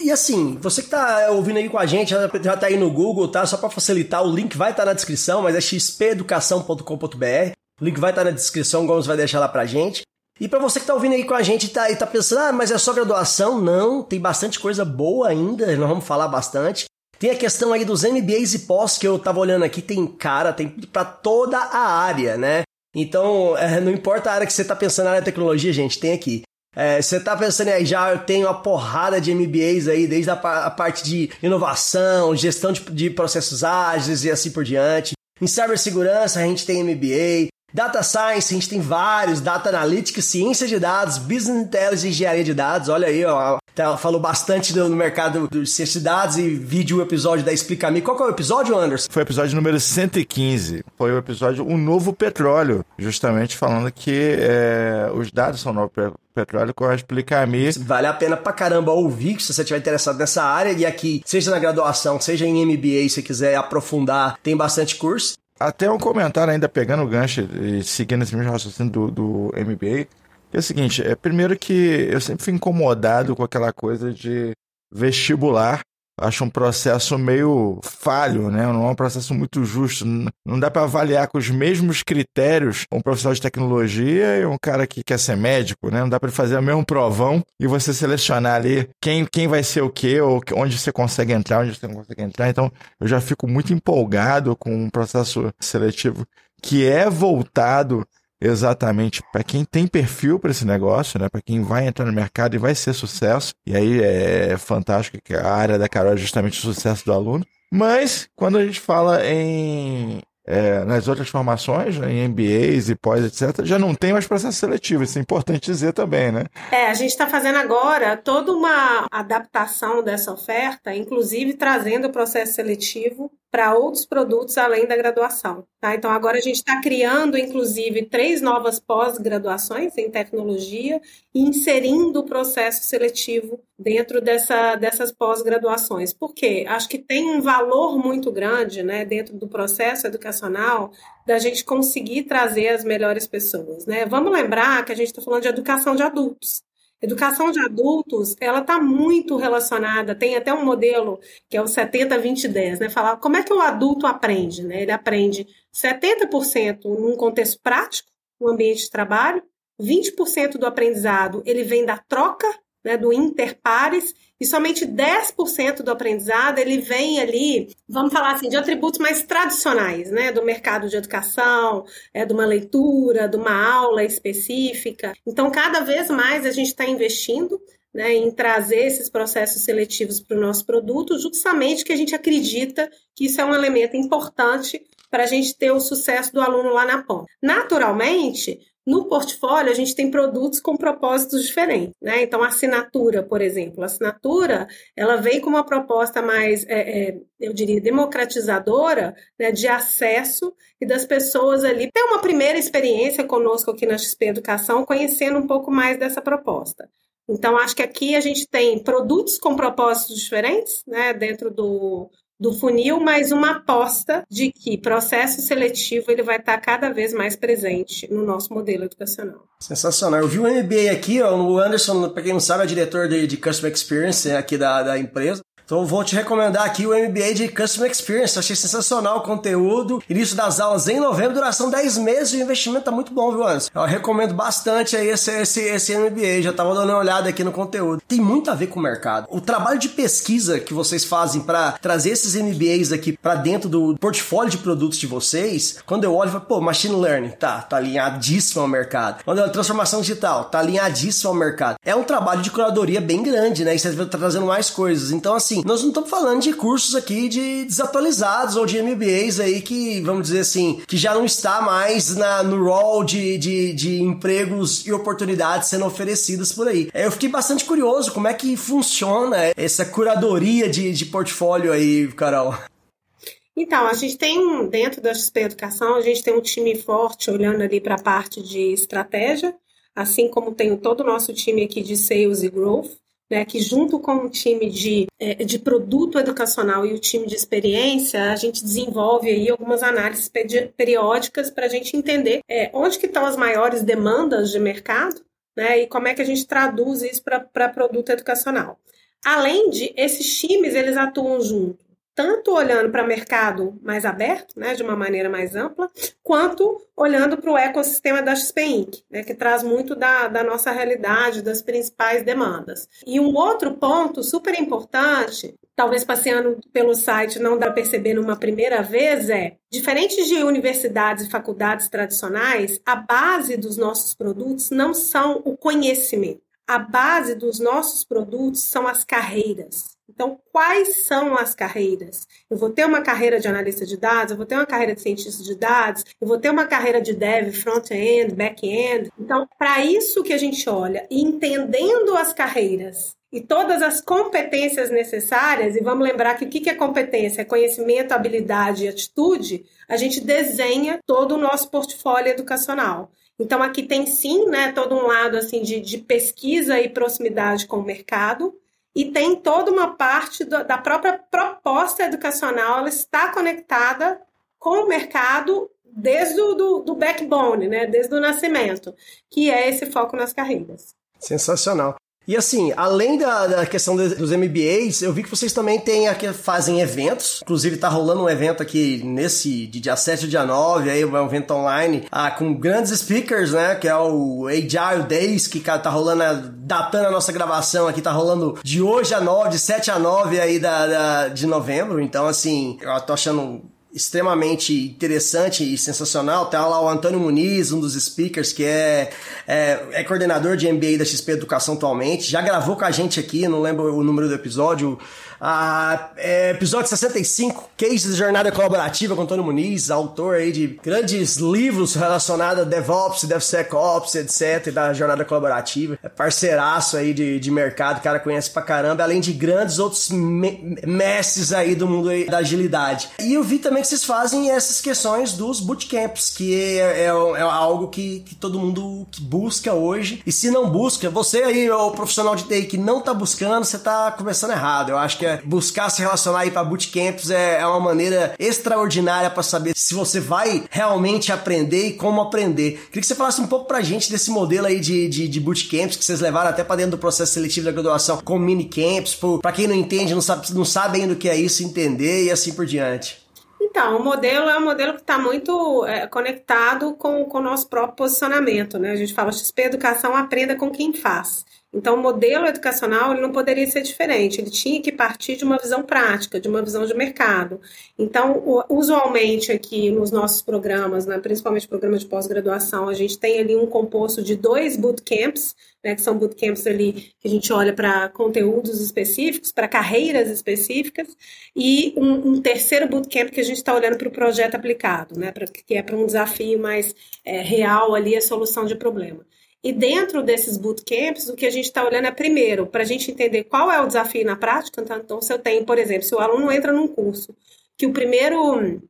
E assim, você que tá ouvindo aí com a gente, já, já tá aí no Google, tá? Só para facilitar, o link vai estar tá na descrição, mas é xpeducação.com.br. O link vai estar na descrição, o Gomes vai deixar lá pra gente. E para você que tá ouvindo aí com a gente e tá, e tá pensando, ah, mas é só graduação? Não, tem bastante coisa boa ainda, nós vamos falar bastante. Tem a questão aí dos MBAs e pós que eu tava olhando aqui, tem cara, tem para toda a área, né? Então, é, não importa a área que você tá pensando na área de tecnologia, gente, tem aqui. É, você tá pensando aí, já eu tenho uma porrada de MBAs aí, desde a, a parte de inovação, gestão de, de processos ágeis e assim por diante. Em cibersegurança a gente tem MBA, Data Science, a gente tem vários, Data Analytics, Ciência de Dados, Business Intelligence e Engenharia de Dados. Olha aí, ó, tá, falou bastante no mercado de ciência de dados e vídeo o episódio da Explica Me. Qual que é o episódio, Anderson? Foi o episódio número 115. Foi o episódio O Novo Petróleo, justamente falando que é, os dados são novo petróleo com a Explica Me. Vale a pena pra caramba ouvir, se você estiver interessado nessa área. E aqui, seja na graduação, seja em MBA, se quiser aprofundar, tem bastante curso. Até um comentário ainda pegando o gancho e seguindo esse mesmo raciocínio do, do MBA. Que é o seguinte, é primeiro que eu sempre fui incomodado com aquela coisa de vestibular acho um processo meio falho, né? Não é um processo muito justo. Não dá para avaliar com os mesmos critérios um profissional de tecnologia e um cara que quer ser médico, né? Não dá para fazer o mesmo provão e você selecionar ali quem, quem vai ser o quê, ou onde você consegue entrar, onde você não consegue entrar. Então, eu já fico muito empolgado com um processo seletivo que é voltado exatamente para quem tem perfil para esse negócio, né? Para quem vai entrar no mercado e vai ser sucesso. E aí é fantástico que a área da Carol é justamente o sucesso do aluno. Mas quando a gente fala em é, nas outras formações, né, em MBAs e pós, etc., já não tem mais processo seletivo. Isso é importante dizer também, né? É, a gente está fazendo agora toda uma adaptação dessa oferta, inclusive trazendo o processo seletivo para outros produtos além da graduação. Tá? Então, agora a gente está criando, inclusive, três novas pós-graduações em tecnologia e inserindo o processo seletivo dentro dessa, dessas pós-graduações. Por quê? Acho que tem um valor muito grande né, dentro do processo educacional da gente conseguir trazer as melhores pessoas. Né? Vamos lembrar que a gente está falando de educação de adultos. Educação de adultos, ela está muito relacionada, tem até um modelo que é o 70-20-10, né? Falar como é que o adulto aprende, né? Ele aprende 70% num contexto prático, no ambiente de trabalho, 20% do aprendizado ele vem da troca né, do interpares, e somente 10% do aprendizado ele vem ali, vamos falar assim, de atributos mais tradicionais, né, do mercado de educação, é, de uma leitura, de uma aula específica. Então, cada vez mais a gente está investindo né, em trazer esses processos seletivos para o nosso produto, justamente que a gente acredita que isso é um elemento importante para a gente ter o sucesso do aluno lá na ponta. Naturalmente, no portfólio, a gente tem produtos com propósitos diferentes, né? Então, a assinatura, por exemplo, a assinatura, ela vem com uma proposta mais, é, é, eu diria, democratizadora, né, de acesso e das pessoas ali ter uma primeira experiência conosco aqui na XP Educação, conhecendo um pouco mais dessa proposta. Então, acho que aqui a gente tem produtos com propósitos diferentes, né, dentro do, do funil, mas uma aposta de que processo seletivo ele vai estar cada vez mais presente no nosso modelo educacional. Sensacional. Eu vi um MBA aqui, ó, o Anderson, para quem não sabe, é diretor de, de Customer Experience aqui da, da empresa. Então vou te recomendar aqui o MBA de Customer Experience. achei sensacional o conteúdo. Início das aulas em novembro, duração 10 meses. O investimento tá muito bom, viu, Anderson? Eu recomendo bastante aí esse, esse, esse MBA. Já tava dando uma olhada aqui no conteúdo. Tem muito a ver com o mercado. O trabalho de pesquisa que vocês fazem para trazer esses MBAs aqui para dentro do portfólio de produtos de vocês, quando eu olho, eu falo, pô, machine learning, tá, tá alinhadíssimo ao mercado. Quando eu olho transformação digital, tá alinhadíssimo ao mercado. É um trabalho de curadoria bem grande, né? E você tá trazendo mais coisas. Então, assim, nós não estamos falando de cursos aqui de desatualizados ou de MBAs aí que, vamos dizer assim, que já não está mais na, no rol de, de, de empregos e oportunidades sendo oferecidas por aí. Eu fiquei bastante curioso como é que funciona essa curadoria de, de portfólio aí, Carol. Então, a gente tem dentro da XP Educação, a gente tem um time forte olhando ali para a parte de estratégia, assim como tem todo o nosso time aqui de sales e growth né, que junto com o time de, é, de produto educacional e o time de experiência, a gente desenvolve aí algumas análises periódicas para a gente entender é, onde que estão as maiores demandas de mercado né, e como é que a gente traduz isso para produto educacional. Além de, esses times, eles atuam junto tanto olhando para mercado mais aberto, né, de uma maneira mais ampla, quanto olhando para o ecossistema da XP Inc., né, que traz muito da, da nossa realidade, das principais demandas. E um outro ponto super importante, talvez passeando pelo site não dá para perceber numa primeira vez, é, diferente de universidades e faculdades tradicionais, a base dos nossos produtos não são o conhecimento. A base dos nossos produtos são as carreiras. Então, quais são as carreiras? Eu vou ter uma carreira de analista de dados, eu vou ter uma carreira de cientista de dados, eu vou ter uma carreira de dev, front-end, back-end. Então, para isso que a gente olha, entendendo as carreiras e todas as competências necessárias, e vamos lembrar que o que é competência? É conhecimento, habilidade e atitude, a gente desenha todo o nosso portfólio educacional. Então, aqui tem sim, né, todo um lado assim de, de pesquisa e proximidade com o mercado, e tem toda uma parte do, da própria proposta educacional, ela está conectada com o mercado desde o do, do backbone, né, desde o nascimento, que é esse foco nas carreiras. Sensacional. E assim, além da, da questão de, dos MBAs, eu vi que vocês também têm aqui, fazem eventos. Inclusive, tá rolando um evento aqui nesse de dia 7 e dia 9, aí é um evento online, ah, com grandes speakers, né? Que é o Agile Days, que tá rolando, datando a nossa gravação aqui, tá rolando de hoje a 9, de 7 a 9 aí da, da de novembro. Então, assim, eu tô achando extremamente interessante e sensacional. Tem lá o Antônio Muniz, um dos speakers, que é, é, é, coordenador de MBA da XP Educação atualmente. Já gravou com a gente aqui, não lembro o número do episódio, ah, é, episódio 65, Case de Jornada Colaborativa com Antônio Muniz, autor aí de grandes livros relacionados a DevOps, DevSecOps, etc, da jornada colaborativa. É parceiraço aí de, de mercado, cara conhece pra caramba, além de grandes outros me mestres aí do mundo aí da agilidade. E eu vi também que vocês fazem essas questões dos bootcamps, que é, é, é algo que, que todo mundo que busca hoje. E se não busca, você aí, o profissional de TI que não tá buscando, você tá começando errado. Eu acho que é buscar se relacionar aí para bootcamps é, é uma maneira extraordinária para saber se você vai realmente aprender e como aprender. Queria que você falasse um pouco pra gente desse modelo aí de, de, de bootcamps que vocês levaram até para dentro do processo seletivo da graduação com minicamps, para quem não entende, não sabe, não sabe ainda o que é isso, entender e assim por diante. Então, o modelo é um modelo que está muito é, conectado com, com o nosso próprio posicionamento, né? A gente fala XP Educação aprenda com quem faz. Então, o modelo educacional ele não poderia ser diferente, ele tinha que partir de uma visão prática, de uma visão de mercado. Então, usualmente aqui nos nossos programas, né, principalmente programas de pós-graduação, a gente tem ali um composto de dois bootcamps, né, que são bootcamps ali que a gente olha para conteúdos específicos, para carreiras específicas, e um, um, terceiro bootcamp que a gente está olhando para o projeto aplicado, né, pra, que é para um desafio mais é, real ali, a solução de problema. E dentro desses bootcamps, o que a gente está olhando é, primeiro, para a gente entender qual é o desafio na prática. Então, então, se eu tenho, por exemplo, se o aluno entra num curso que o primeiro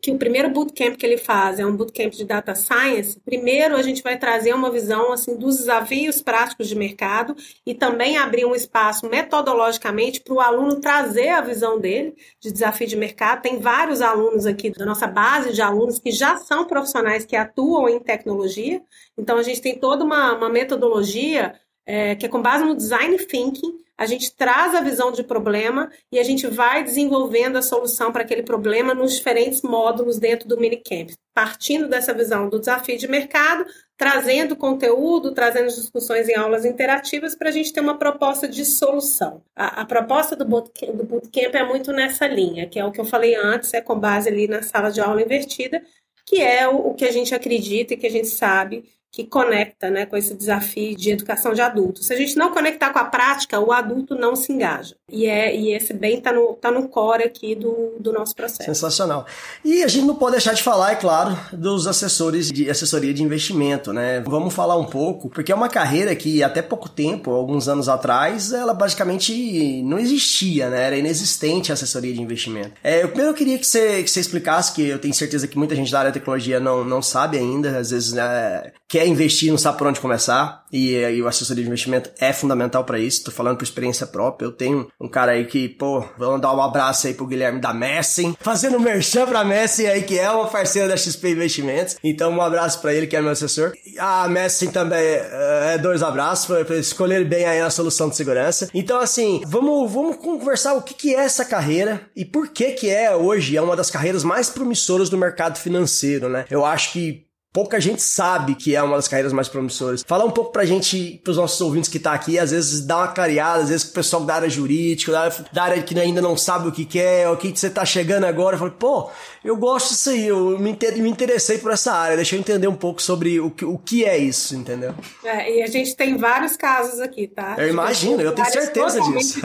que o primeiro bootcamp que ele faz é um bootcamp de data science, primeiro a gente vai trazer uma visão assim dos desafios práticos de mercado e também abrir um espaço metodologicamente para o aluno trazer a visão dele de desafio de mercado. Tem vários alunos aqui da nossa base de alunos que já são profissionais que atuam em tecnologia, então a gente tem toda uma, uma metodologia é, que é com base no design thinking a gente traz a visão de problema e a gente vai desenvolvendo a solução para aquele problema nos diferentes módulos dentro do minicamp, partindo dessa visão do desafio de mercado, trazendo conteúdo, trazendo discussões em aulas interativas para a gente ter uma proposta de solução. A, a proposta do bootcamp, do bootcamp é muito nessa linha, que é o que eu falei antes, é com base ali na sala de aula invertida, que é o, o que a gente acredita e que a gente sabe que conecta né, com esse desafio de educação de adultos. Se a gente não conectar com a prática, o adulto não se engaja. E, é, e esse bem está no, tá no core aqui do, do nosso processo. Sensacional. E a gente não pode deixar de falar, é claro, dos assessores de assessoria de investimento, né? Vamos falar um pouco, porque é uma carreira que até pouco tempo, alguns anos atrás, ela basicamente não existia, né? Era inexistente a assessoria de investimento. É, eu primeiro queria que você, que você explicasse, que eu tenho certeza que muita gente da área de tecnologia não, não sabe ainda, às vezes né, quer quer investir não sabe por onde começar. E, e o assessoria de investimento é fundamental para isso. Tô falando por experiência própria. Eu tenho um cara aí que, pô, vou dar um abraço aí pro Guilherme da Messi, fazendo merchan pra Messi aí, que é uma parceira da XP Investimentos. Então, um abraço para ele, que é meu assessor. A Messi também é, é dois abraços, pra escolher bem aí a solução de segurança. Então, assim, vamos, vamos conversar o que, que é essa carreira e por que que é hoje é uma das carreiras mais promissoras do mercado financeiro, né? Eu acho que pouca gente sabe que é uma das carreiras mais promissoras. Fala um pouco pra gente, pros nossos ouvintes que tá aqui, às vezes dá uma clareada, às vezes o pessoal da área jurídica, da área, da área que ainda não sabe o que quer, é, o que você tá chegando agora, fala, pô, eu gosto disso aí, eu me, me interessei por essa área, deixa eu entender um pouco sobre o que, o que é isso, entendeu? É, e a gente tem vários casos aqui, tá? Eu imagino, eu tenho certeza disso.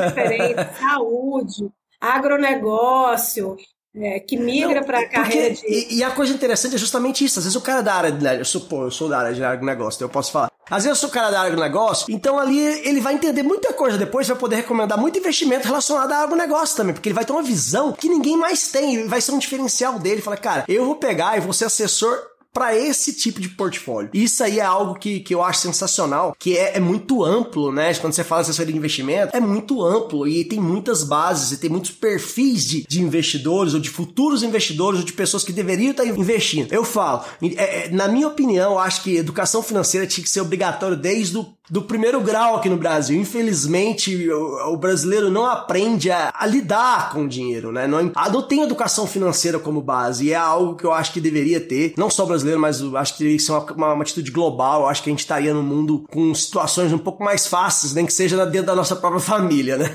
saúde, agronegócio, é, que migra para a carreira de... E, e, a coisa interessante é justamente isso. Às vezes o cara da área de eu pô, eu sou da área de agronegócio, então eu posso falar. Às vezes eu sou o cara da área do negócio, então ali ele vai entender muita coisa depois, vai poder recomendar muito investimento relacionado ao agronegócio também, porque ele vai ter uma visão que ninguém mais tem, vai ser um diferencial dele. Fala, cara, eu vou pegar e vou ser assessor para esse tipo de portfólio. Isso aí é algo que, que eu acho sensacional, que é, é muito amplo, né? Quando você fala assessoria de investimento, é muito amplo e tem muitas bases e tem muitos perfis de, de investidores ou de futuros investidores ou de pessoas que deveriam estar investindo. Eu falo, é, é, na minha opinião, eu acho que educação financeira tinha que ser obrigatório desde o do primeiro grau aqui no Brasil. Infelizmente, o, brasileiro não aprende a, a, lidar com o dinheiro, né? Não, não tem educação financeira como base e é algo que eu acho que deveria ter, não só o brasileiro, mas eu acho que deveria ser uma, uma, uma, atitude global. Acho que a gente estaria no mundo com situações um pouco mais fáceis, nem que seja dentro da nossa própria família, né?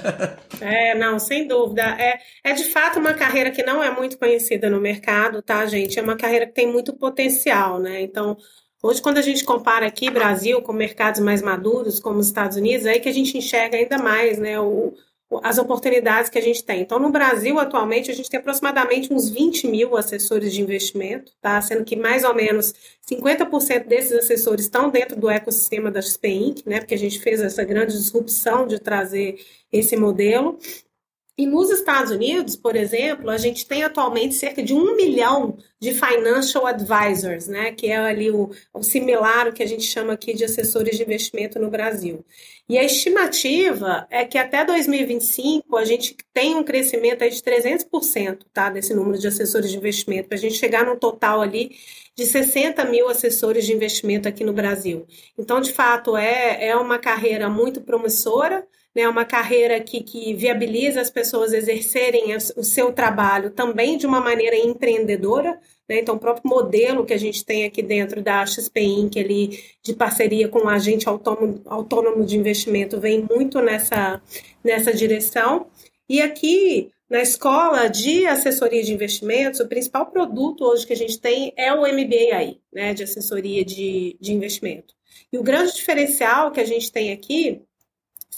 é, não, sem dúvida. É, é de fato uma carreira que não é muito conhecida no mercado, tá, gente? É uma carreira que tem muito potencial, né? Então, Hoje, quando a gente compara aqui Brasil com mercados mais maduros, como os Estados Unidos, é aí que a gente enxerga ainda mais né, o, as oportunidades que a gente tem. Então, no Brasil, atualmente, a gente tem aproximadamente uns 20 mil assessores de investimento, tá? sendo que mais ou menos 50% desses assessores estão dentro do ecossistema da XP Inc., né? porque a gente fez essa grande disrupção de trazer esse modelo. E nos Estados Unidos, por exemplo, a gente tem atualmente cerca de um milhão de financial advisors, né, que é ali o, o similar o que a gente chama aqui de assessores de investimento no Brasil. E a estimativa é que até 2025 a gente tem um crescimento aí de 300%, tá, desse número de assessores de investimento, para a gente chegar num total ali de 60 mil assessores de investimento aqui no Brasil. Então, de fato, é, é uma carreira muito promissora, né, uma carreira que, que viabiliza as pessoas exercerem o seu trabalho também de uma maneira empreendedora. Né, então, o próprio modelo que a gente tem aqui dentro da XP Inc., ali, de parceria com o agente autônomo, autônomo de investimento, vem muito nessa, nessa direção. E aqui, na escola de assessoria de investimentos, o principal produto hoje que a gente tem é o MBA né, de assessoria de, de investimento. E o grande diferencial que a gente tem aqui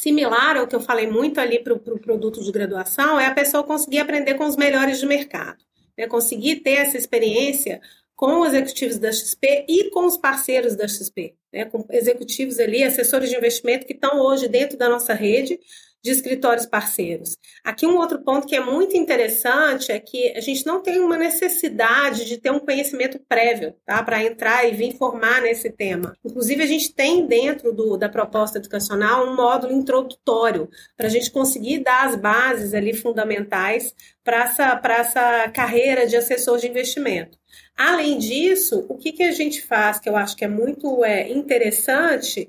similar ao que eu falei muito ali para o pro produto de graduação, é a pessoa conseguir aprender com os melhores do mercado. Né? Conseguir ter essa experiência com os executivos da XP e com os parceiros da XP, né? com executivos ali, assessores de investimento que estão hoje dentro da nossa rede, de escritórios parceiros. Aqui um outro ponto que é muito interessante é que a gente não tem uma necessidade de ter um conhecimento prévio, tá, para entrar e vir formar nesse tema. Inclusive a gente tem dentro do, da proposta educacional um módulo introdutório para a gente conseguir dar as bases ali fundamentais para essa, essa carreira de assessor de investimento. Além disso, o que, que a gente faz, que eu acho que é muito é, interessante,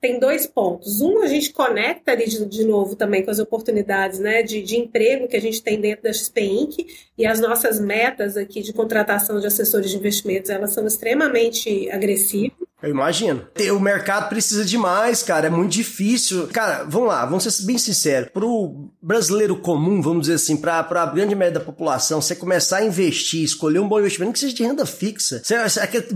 tem dois pontos. Um, a gente conecta ali de, de novo também com as oportunidades né, de, de, emprego que a gente tem dentro da XP Inc. E as nossas metas aqui de contratação de assessores de investimentos, elas são extremamente agressivas. Eu imagino. O mercado precisa demais, cara. É muito difícil. Cara, vamos lá, vamos ser bem sinceros. Pro brasileiro comum, vamos dizer assim, pra, pra grande média da população, você começar a investir, escolher um bom investimento que seja de renda fixa. Você,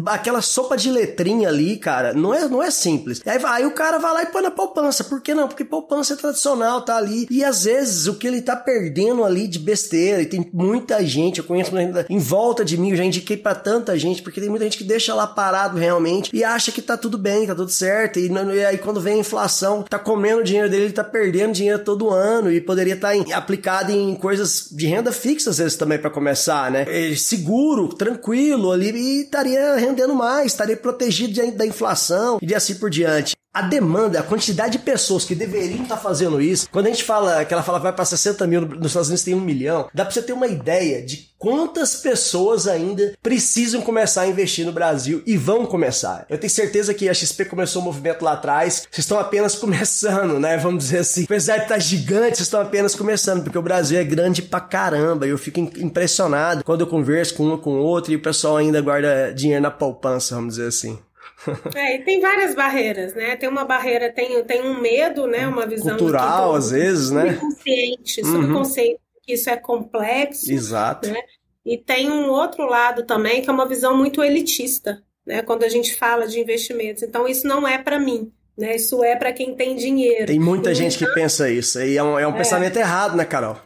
aquela sopa de letrinha ali, cara, não é, não é simples. Aí, aí o cara vai lá e põe na poupança. Por que não? Porque poupança é tradicional, tá ali. E às vezes o que ele tá perdendo ali de besteira, e tem muita gente, eu conheço em volta de mim, eu já indiquei para tanta gente, porque tem muita gente que deixa lá parado realmente e acha que tá tudo bem, tá tudo certo. E, e aí quando vem a inflação, tá comendo o dinheiro dele, ele tá perdendo dinheiro todo ano e poderia estar tá aplicado em coisas de renda fixa às vezes também para começar, né? seguro, tranquilo ali e estaria rendendo mais, estaria protegido da inflação e de assim por diante a demanda, a quantidade de pessoas que deveriam estar tá fazendo isso, quando a gente fala que ela fala vai para 60 mil, nos Estados Unidos tem um milhão, dá para você ter uma ideia de quantas pessoas ainda precisam começar a investir no Brasil e vão começar. Eu tenho certeza que a XP começou o movimento lá atrás, vocês estão apenas começando, né? Vamos dizer assim. Apesar de estar tá gigante, vocês estão apenas começando, porque o Brasil é grande pra caramba. Eu fico impressionado quando eu converso com um com outro e o pessoal ainda guarda dinheiro na poupança, vamos dizer assim. É, e tem várias barreiras, né? Tem uma barreira, tem, tem um medo, né? Uma visão cultural, às vezes, né? Subconsciente, uhum. subconsciente que isso é complexo. Exato. Né? E tem um outro lado também que é uma visão muito elitista, né? Quando a gente fala de investimentos. Então isso não é para mim. Né, isso é para quem tem dinheiro. Tem muita gente que pensa isso. E é um, é um é. pensamento errado, né, Carol?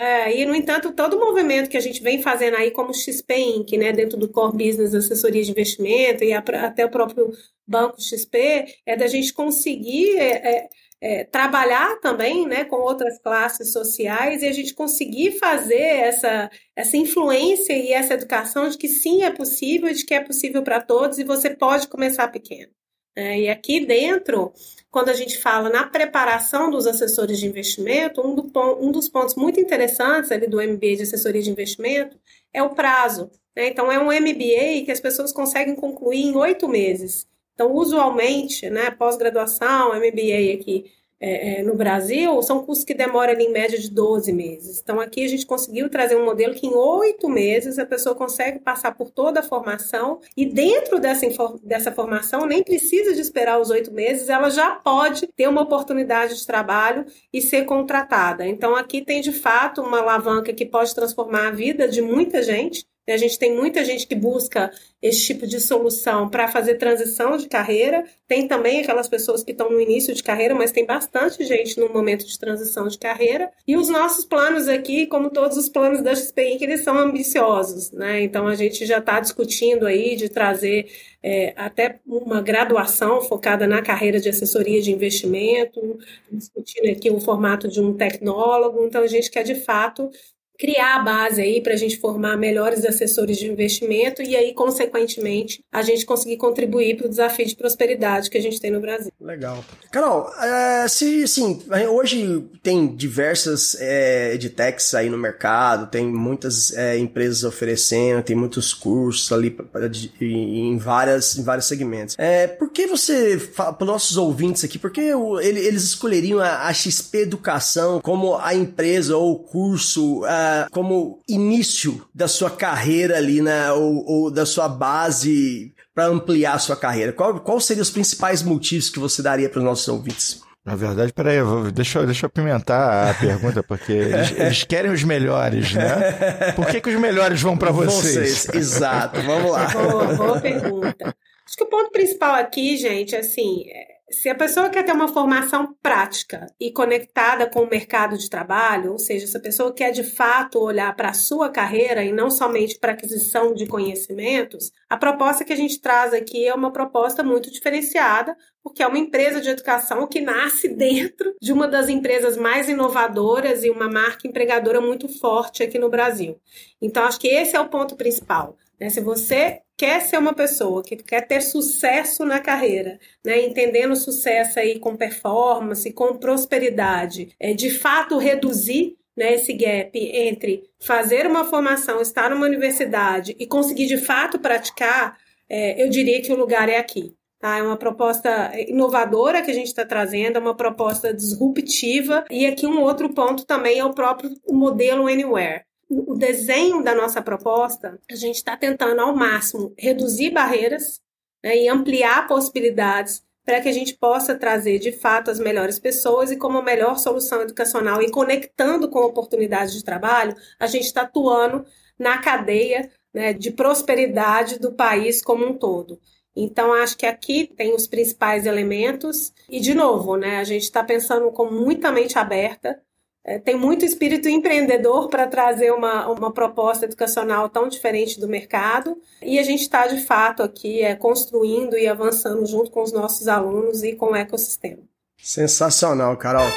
É, e, no entanto, todo o movimento que a gente vem fazendo aí, como o XP Inc., né, dentro do Core Business Assessoria de Investimento e a, até o próprio Banco XP, é da gente conseguir é, é, é, trabalhar também né, com outras classes sociais e a gente conseguir fazer essa, essa influência e essa educação de que sim, é possível, de que é possível para todos e você pode começar pequeno. É, e aqui dentro, quando a gente fala na preparação dos assessores de investimento, um, do, um dos pontos muito interessantes ali do MBA de assessoria de investimento é o prazo. Né? Então, é um MBA que as pessoas conseguem concluir em oito meses. Então, usualmente, né, pós-graduação, MBA aqui, é, é, no Brasil, são cursos que demoram ali, em média de 12 meses. Então, aqui a gente conseguiu trazer um modelo que em oito meses a pessoa consegue passar por toda a formação e dentro dessa, dessa formação, nem precisa de esperar os oito meses, ela já pode ter uma oportunidade de trabalho e ser contratada. Então, aqui tem de fato uma alavanca que pode transformar a vida de muita gente. A gente tem muita gente que busca esse tipo de solução para fazer transição de carreira. Tem também aquelas pessoas que estão no início de carreira, mas tem bastante gente no momento de transição de carreira. E os nossos planos aqui, como todos os planos da XPI, que eles são ambiciosos, né? Então a gente já está discutindo aí de trazer é, até uma graduação focada na carreira de assessoria de investimento, discutindo aqui o formato de um tecnólogo. Então a gente quer de fato criar a base aí para a gente formar melhores assessores de investimento e aí, consequentemente, a gente conseguir contribuir para o desafio de prosperidade que a gente tem no Brasil. Legal. Carol, é, se, assim, hoje tem diversas é, edtechs aí no mercado, tem muitas é, empresas oferecendo, tem muitos cursos ali pra, pra, de, em, várias, em vários segmentos. É, por que você, para os nossos ouvintes aqui, por que eles escolheriam a, a XP Educação como a empresa ou o curso como início da sua carreira ali, né? Ou, ou da sua base para ampliar a sua carreira? Qual, qual seriam os principais motivos que você daria para os nossos ouvintes? Na verdade, peraí, deixa, deixa eu apimentar a pergunta, porque eles, eles, querem os melhores, né? Por que, que os melhores vão para vocês? vocês? Exato, vamos lá. Boa, boa pergunta. Acho que o ponto principal aqui, gente, assim, é se a pessoa quer ter uma formação prática e conectada com o mercado de trabalho, ou seja, se a pessoa quer de fato olhar para a sua carreira e não somente para aquisição de conhecimentos, a proposta que a gente traz aqui é uma proposta muito diferenciada, porque é uma empresa de educação que nasce dentro de uma das empresas mais inovadoras e uma marca empregadora muito forte aqui no Brasil. Então, acho que esse é o ponto principal. Né? Se você quer ser uma pessoa que quer ter sucesso na carreira, né, entendendo sucesso aí com performance, com prosperidade, é de fato reduzir né, esse gap entre fazer uma formação, estar numa universidade e conseguir de fato praticar, é, eu diria que o lugar é aqui. Tá? É uma proposta inovadora que a gente está trazendo, é uma proposta disruptiva. E aqui um outro ponto também é o próprio modelo Anywhere o desenho da nossa proposta, a gente está tentando ao máximo reduzir barreiras né, e ampliar possibilidades para que a gente possa trazer de fato as melhores pessoas e como a melhor solução educacional e conectando com oportunidades de trabalho, a gente está atuando na cadeia né, de prosperidade do país como um todo. Então, acho que aqui tem os principais elementos. E, de novo, né, a gente está pensando com muita mente aberta é, tem muito espírito empreendedor para trazer uma, uma proposta educacional tão diferente do mercado. E a gente está, de fato, aqui é, construindo e avançando junto com os nossos alunos e com o ecossistema. Sensacional, Carol.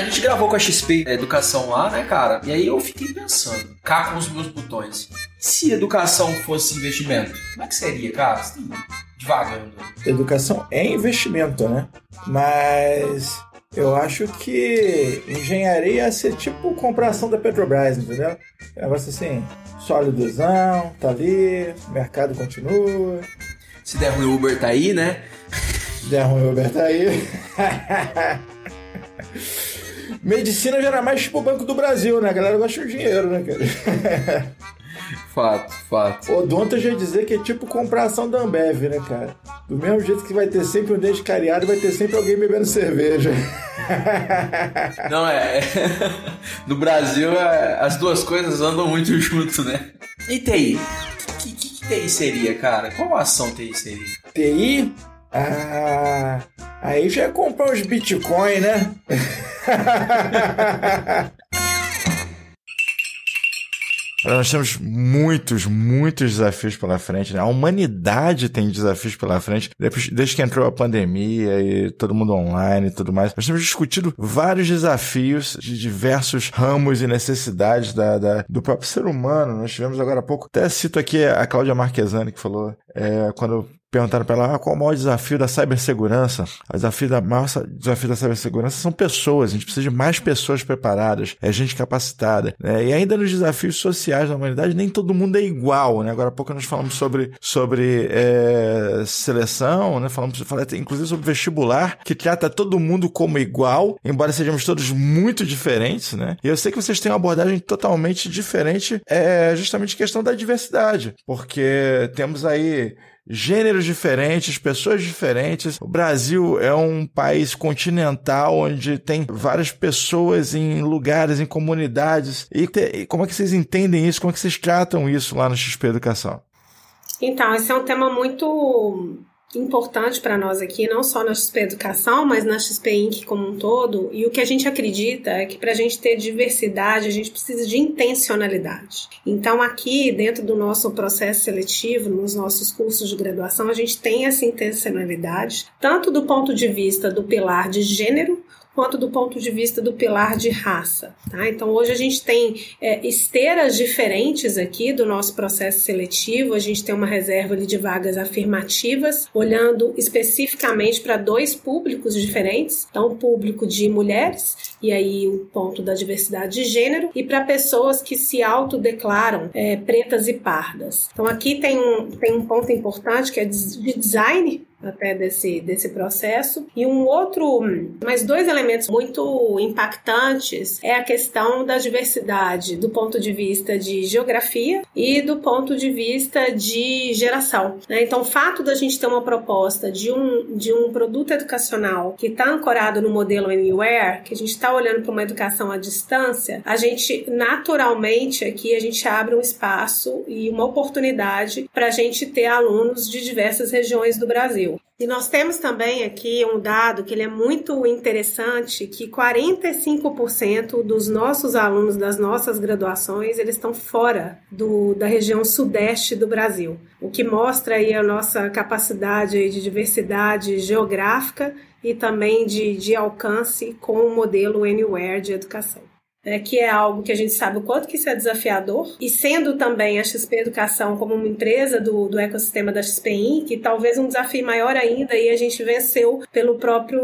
A gente gravou com a XP Educação lá, né, cara? E aí eu fiquei pensando, cá com os meus botões. Se educação fosse investimento, como é que seria, cara? Você tem devagando. Educação é investimento, né? Mas eu acho que engenharia ia ser tipo compração da Petrobras, entendeu? É um negócio assim, sólidozão, tá ali, mercado continua. Se der ruim, o Uber tá aí, né? Der ruim, o Uber tá aí. Medicina já era mais tipo o Banco do Brasil, né? A galera gosta de dinheiro, né, cara? Fato, fato. Odonto já dizer que é tipo comprar ação da Ambev, né, cara? Do mesmo jeito que vai ter sempre um dente cariado, vai ter sempre alguém bebendo cerveja. Não, é. No Brasil, é, as duas coisas andam muito junto, né? E TI? O que, que, que TI seria, cara? Qual ação TI seria? TI? Ah, aí já é comprar os Bitcoin, né? Nós temos muitos, muitos desafios pela frente. Né? A humanidade tem desafios pela frente. Desde que entrou a pandemia e todo mundo online e tudo mais, nós temos discutido vários desafios de diversos ramos e necessidades da, da do próprio ser humano. Nós tivemos agora há pouco, até cito aqui a Cláudia Marquesani, que falou, é, quando perguntaram para ela ah, qual o maior desafio da cibersegurança. O desafio da maior desafio da cibersegurança são pessoas. A gente precisa de mais pessoas preparadas, é gente capacitada. Né? E ainda nos desafios sociais da humanidade, nem todo mundo é igual. Né? Agora há pouco nós falamos sobre, sobre é, seleção, né? falamos, falamos inclusive sobre vestibular, que trata todo mundo como igual, embora sejamos todos muito diferentes. Né? E eu sei que vocês têm uma abordagem totalmente diferente, é justamente questão da diversidade, porque temos aí gêneros diferentes, pessoas diferentes. O Brasil é um país continental onde tem várias pessoas em lugares, em comunidades. E, te, como é que vocês entendem isso? Como é que vocês tratam isso lá no XP Educação? Então, esse é um tema muito importante para nós aqui, não só na XP Educação, mas na XP Inc. como um todo. E o que a gente acredita é que para a gente ter diversidade, a gente precisa de intencionalidade. Então, aqui, dentro do nosso processo seletivo, nos nossos cursos de graduação, a gente tem essa intencionalidade, tanto do ponto de vista do pilar de gênero, quanto do ponto de vista do pilar de raça. Tá? Então, hoje a gente tem é, esteiras diferentes aqui do nosso processo seletivo, a gente tem uma reserva de vagas afirmativas, olhando especificamente para dois públicos diferentes, então o público de mulheres, e aí o ponto da diversidade de gênero, e para pessoas que se autodeclaram é, pretas e pardas. Então, aqui tem tem um ponto importante que é de design até desse, desse processo. E um outro, mais dois elementos muito impactantes é a questão da diversidade do ponto de vista de geografia e do ponto de vista de geração. Né? Então, o fato da gente ter uma proposta de um, de um produto educacional que está ancorado no modelo Anywhere, que a gente está olhando para uma educação à distância, a gente naturalmente aqui a gente abre um espaço e uma oportunidade para a gente ter alunos de diversas regiões do Brasil. E nós temos também aqui um dado que ele é muito interessante, que 45% dos nossos alunos das nossas graduações, eles estão fora do, da região sudeste do Brasil, o que mostra aí a nossa capacidade de diversidade geográfica e também de, de alcance com o modelo Anywhere de educação né, que é algo que a gente sabe o quanto que isso é desafiador, e sendo também a XP Educação como uma empresa do, do ecossistema da XP Inc., talvez um desafio maior ainda, e a gente venceu pelo próprio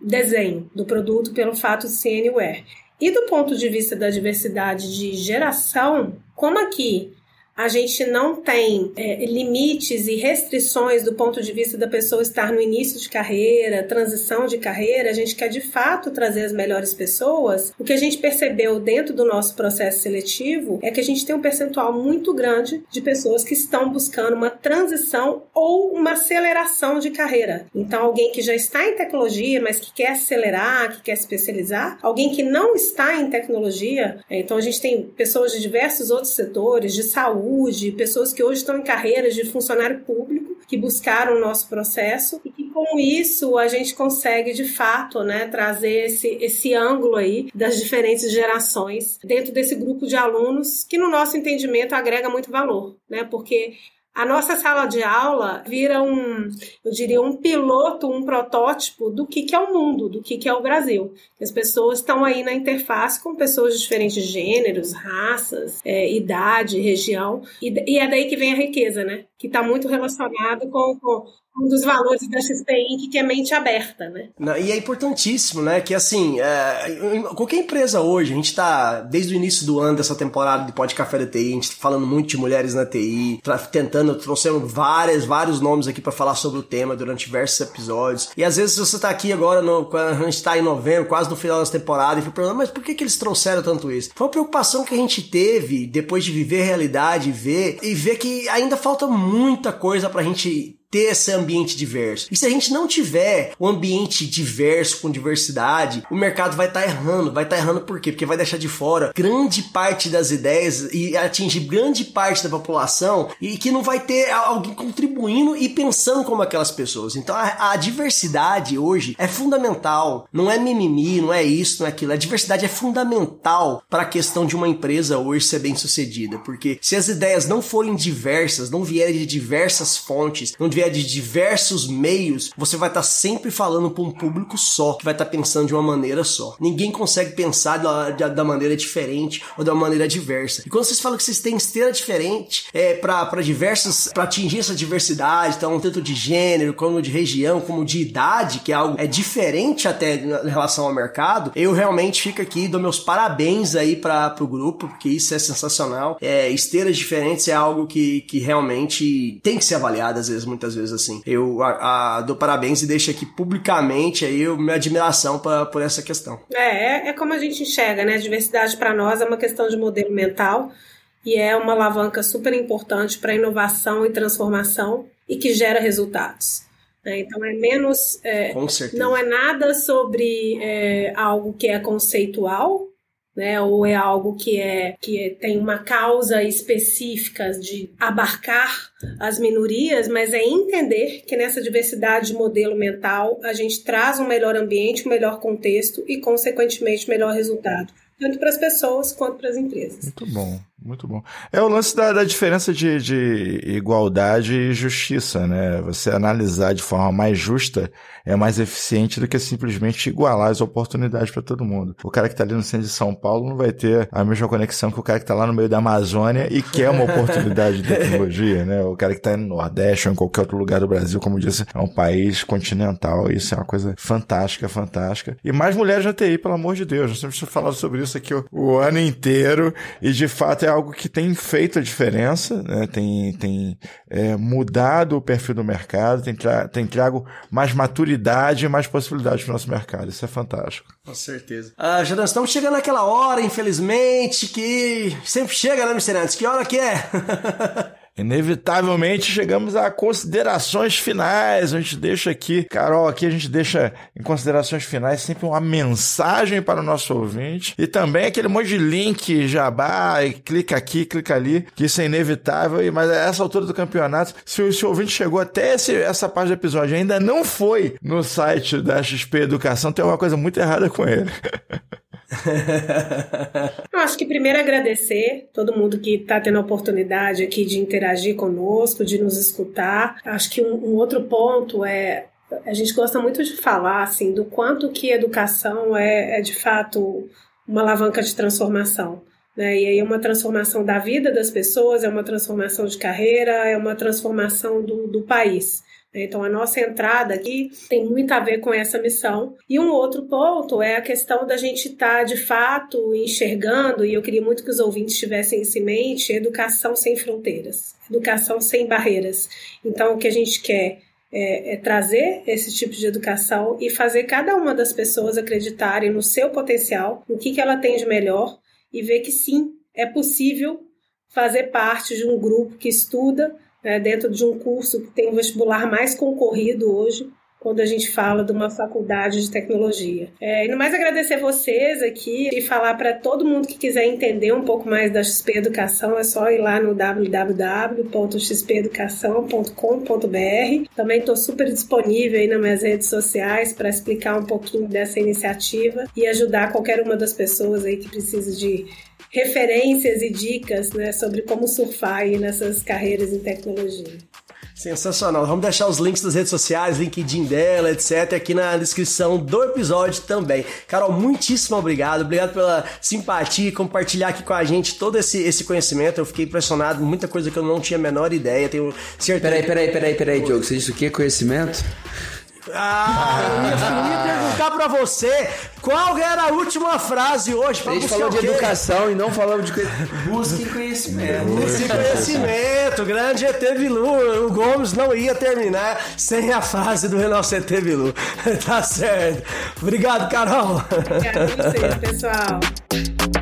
desenho do produto, pelo fato de ser anywhere. E do ponto de vista da diversidade de geração, como aqui a gente não tem é, limites e restrições do ponto de vista da pessoa estar no início de carreira, transição de carreira, a gente quer de fato trazer as melhores pessoas. O que a gente percebeu dentro do nosso processo seletivo é que a gente tem um percentual muito grande de pessoas que estão buscando uma transição ou uma aceleração de carreira. Então, alguém que já está em tecnologia, mas que quer acelerar, que quer especializar, alguém que não está em tecnologia, então a gente tem pessoas de diversos outros setores, de saúde saúde, pessoas que hoje estão em carreiras de funcionário público, que buscaram o nosso processo e que com isso a gente consegue de fato, né, trazer esse, esse ângulo aí das diferentes gerações dentro desse grupo de alunos que no nosso entendimento agrega muito valor, né? Porque a nossa sala de aula vira um, eu diria, um piloto, um protótipo do que, que é o mundo, do que, que é o Brasil. As pessoas estão aí na interface com pessoas de diferentes gêneros, raças, é, idade, região, e, e, é daí que vem a riqueza, né? Que está muito relacionado com, com um dos valores da XP Inc., que é mente aberta, né? E é importantíssimo, né? Que assim, é, qualquer empresa hoje, a gente tá, desde o início do ano dessa temporada de Pod Café da TI, a gente tá falando muito de mulheres na TI, tá tentando, trouxemos várias, vários nomes aqui para falar sobre o tema durante diversos episódios. E às vezes você tá aqui agora, no, a gente tá em novembro, quase no final dessa temporada, e fica mas por que, que eles trouxeram tanto isso? Foi uma preocupação que a gente teve depois de viver a realidade, ver, e ver que ainda falta muita coisa pra gente ter esse ambiente diverso. E se a gente não tiver um ambiente diverso, com diversidade, o mercado vai estar tá errando. Vai estar tá errando por quê? Porque vai deixar de fora grande parte das ideias e atingir grande parte da população e que não vai ter alguém contribuindo e pensando como aquelas pessoas. Então a, a diversidade hoje é fundamental. Não é mimimi, não é isso, não é aquilo. A diversidade é fundamental para a questão de uma empresa hoje ser bem sucedida. Porque se as ideias não forem diversas, não vierem de diversas fontes, não de diversos meios, você vai estar tá sempre falando para um público só, que vai estar tá pensando de uma maneira só. Ninguém consegue pensar da, da, da, maneira diferente ou da maneira diversa. E quando vocês falam que vocês têm esteira diferente é, para diversas, para atingir essa diversidade, então tanto de gênero, como de região, como de idade, que é algo é diferente até em relação ao mercado, eu realmente fico aqui, dou meus parabéns aí para o grupo, porque isso é sensacional. É, esteiras diferentes é algo que, que realmente tem que ser avaliado às vezes, muitas vezes assim. Eu a, a, dou parabéns e deixo aqui publicamente aí minha admiração pra, por essa questão. É, é, é como a gente enxerga, né? A diversidade para nós é uma questão de modelo mental e é uma alavanca super importante para inovação e transformação e que gera resultados. Né? Então é menos. É, Com certeza. Não é nada sobre é, algo que é conceitual, né? Ou é algo que é que é, tem uma causa específica de abarcar as minorias, mas é entender que nessa diversidade de modelo mental a gente traz um melhor ambiente, um melhor contexto e, consequentemente, melhor resultado, tanto para as pessoas quanto para as empresas. Muito bom. Muito bom. É o lance da, da diferença de, de, igualdade e justiça, né? Você analisar de forma mais justa é mais eficiente do que simplesmente igualar as oportunidades para todo mundo. O cara que está ali no centro de São Paulo não vai ter a mesma conexão que o cara que está lá no meio da Amazônia e quer uma oportunidade de tecnologia, né? O cara que está no Nordeste ou em qualquer outro lugar do Brasil, como disse, é um país continental. Isso é uma coisa fantástica, fantástica. E mais mulheres na TI, pelo amor de Deus. Nós temos falado sobre isso aqui o, o ano inteiro e de fato é algo que tem feito a diferença, né? tem, tem é, mudado o perfil do mercado, tem, tra tem trago mais maturidade e mais possibilidades para o nosso mercado. Isso é fantástico. Com certeza. Ah, já nós estamos chegando naquela hora, infelizmente, que sempre chega, né, Mr. Que hora que é? Inevitavelmente chegamos a considerações finais. A gente deixa aqui, Carol, aqui a gente deixa em considerações finais sempre uma mensagem para o nosso ouvinte e também aquele monte de link, jabá, e clica aqui, clica ali, que isso é inevitável. Mas a essa altura do campeonato, se o, ouvinte chegou até esse, essa parte do episódio ainda não foi no site da XP Educação, tem uma coisa muito errada com ele. Eu acho que primeiro agradecer todo mundo que está tendo a oportunidade aqui de interagir conosco, de nos escutar. Acho que um, um outro ponto é a gente gosta muito de falar assim do quanto que educação é, é de fato uma alavanca de transformação. Né? E aí é uma transformação da vida das pessoas, é uma transformação de carreira, é uma transformação do, do país. Então, a nossa entrada aqui tem muito a ver com essa missão. E um outro ponto é a questão da gente estar, tá, de fato, enxergando, e eu queria muito que os ouvintes tivessem isso em mente, educação sem fronteiras, educação sem barreiras. Então, o que a gente quer é, é, trazer esse tipo de educação e fazer cada uma das pessoas acreditarem no seu potencial, no que, que ela tem de melhor, e ver que sim, é possível fazer parte de um grupo que estuda né, dentro de um curso que tem um vestibular mais concorrido hoje, quando a gente fala de uma faculdade de tecnologia. É, e no mais agradecer vocês aqui e falar para todo mundo que quiser entender um pouco mais da XP Educação, é só ir lá no www.xpeducação.com.br. Também estou super disponível aí nas minhas redes sociais para explicar um pouquinho dessa iniciativa e ajudar qualquer uma das pessoas aí que precisa de referências e dicas né, sobre como surfar aí nessas carreiras em tecnologia. Sensacional. Vamos deixar os links das redes sociais, LinkedIn dela, etc., aqui na descrição do episódio também. Carol, muitíssimo obrigado. Obrigado pela simpatia e compartilhar aqui com a gente todo esse, esse conhecimento. Eu fiquei impressionado, muita coisa que eu não tinha a menor ideia. Tenho certeza. Peraí, peraí, peraí, peraí, Diogo. Você disse o que? Conhecimento? Ah, eu ia perguntar pra você qual era a última frase hoje. A gente falou de educação e não falamos de busque conhecimento. Busque conhecimento. Grande ET Bilu. O Gomes não ia terminar sem a frase do nosso ET Bilu. tá certo. Obrigado, Carol. Obrigado a pessoal.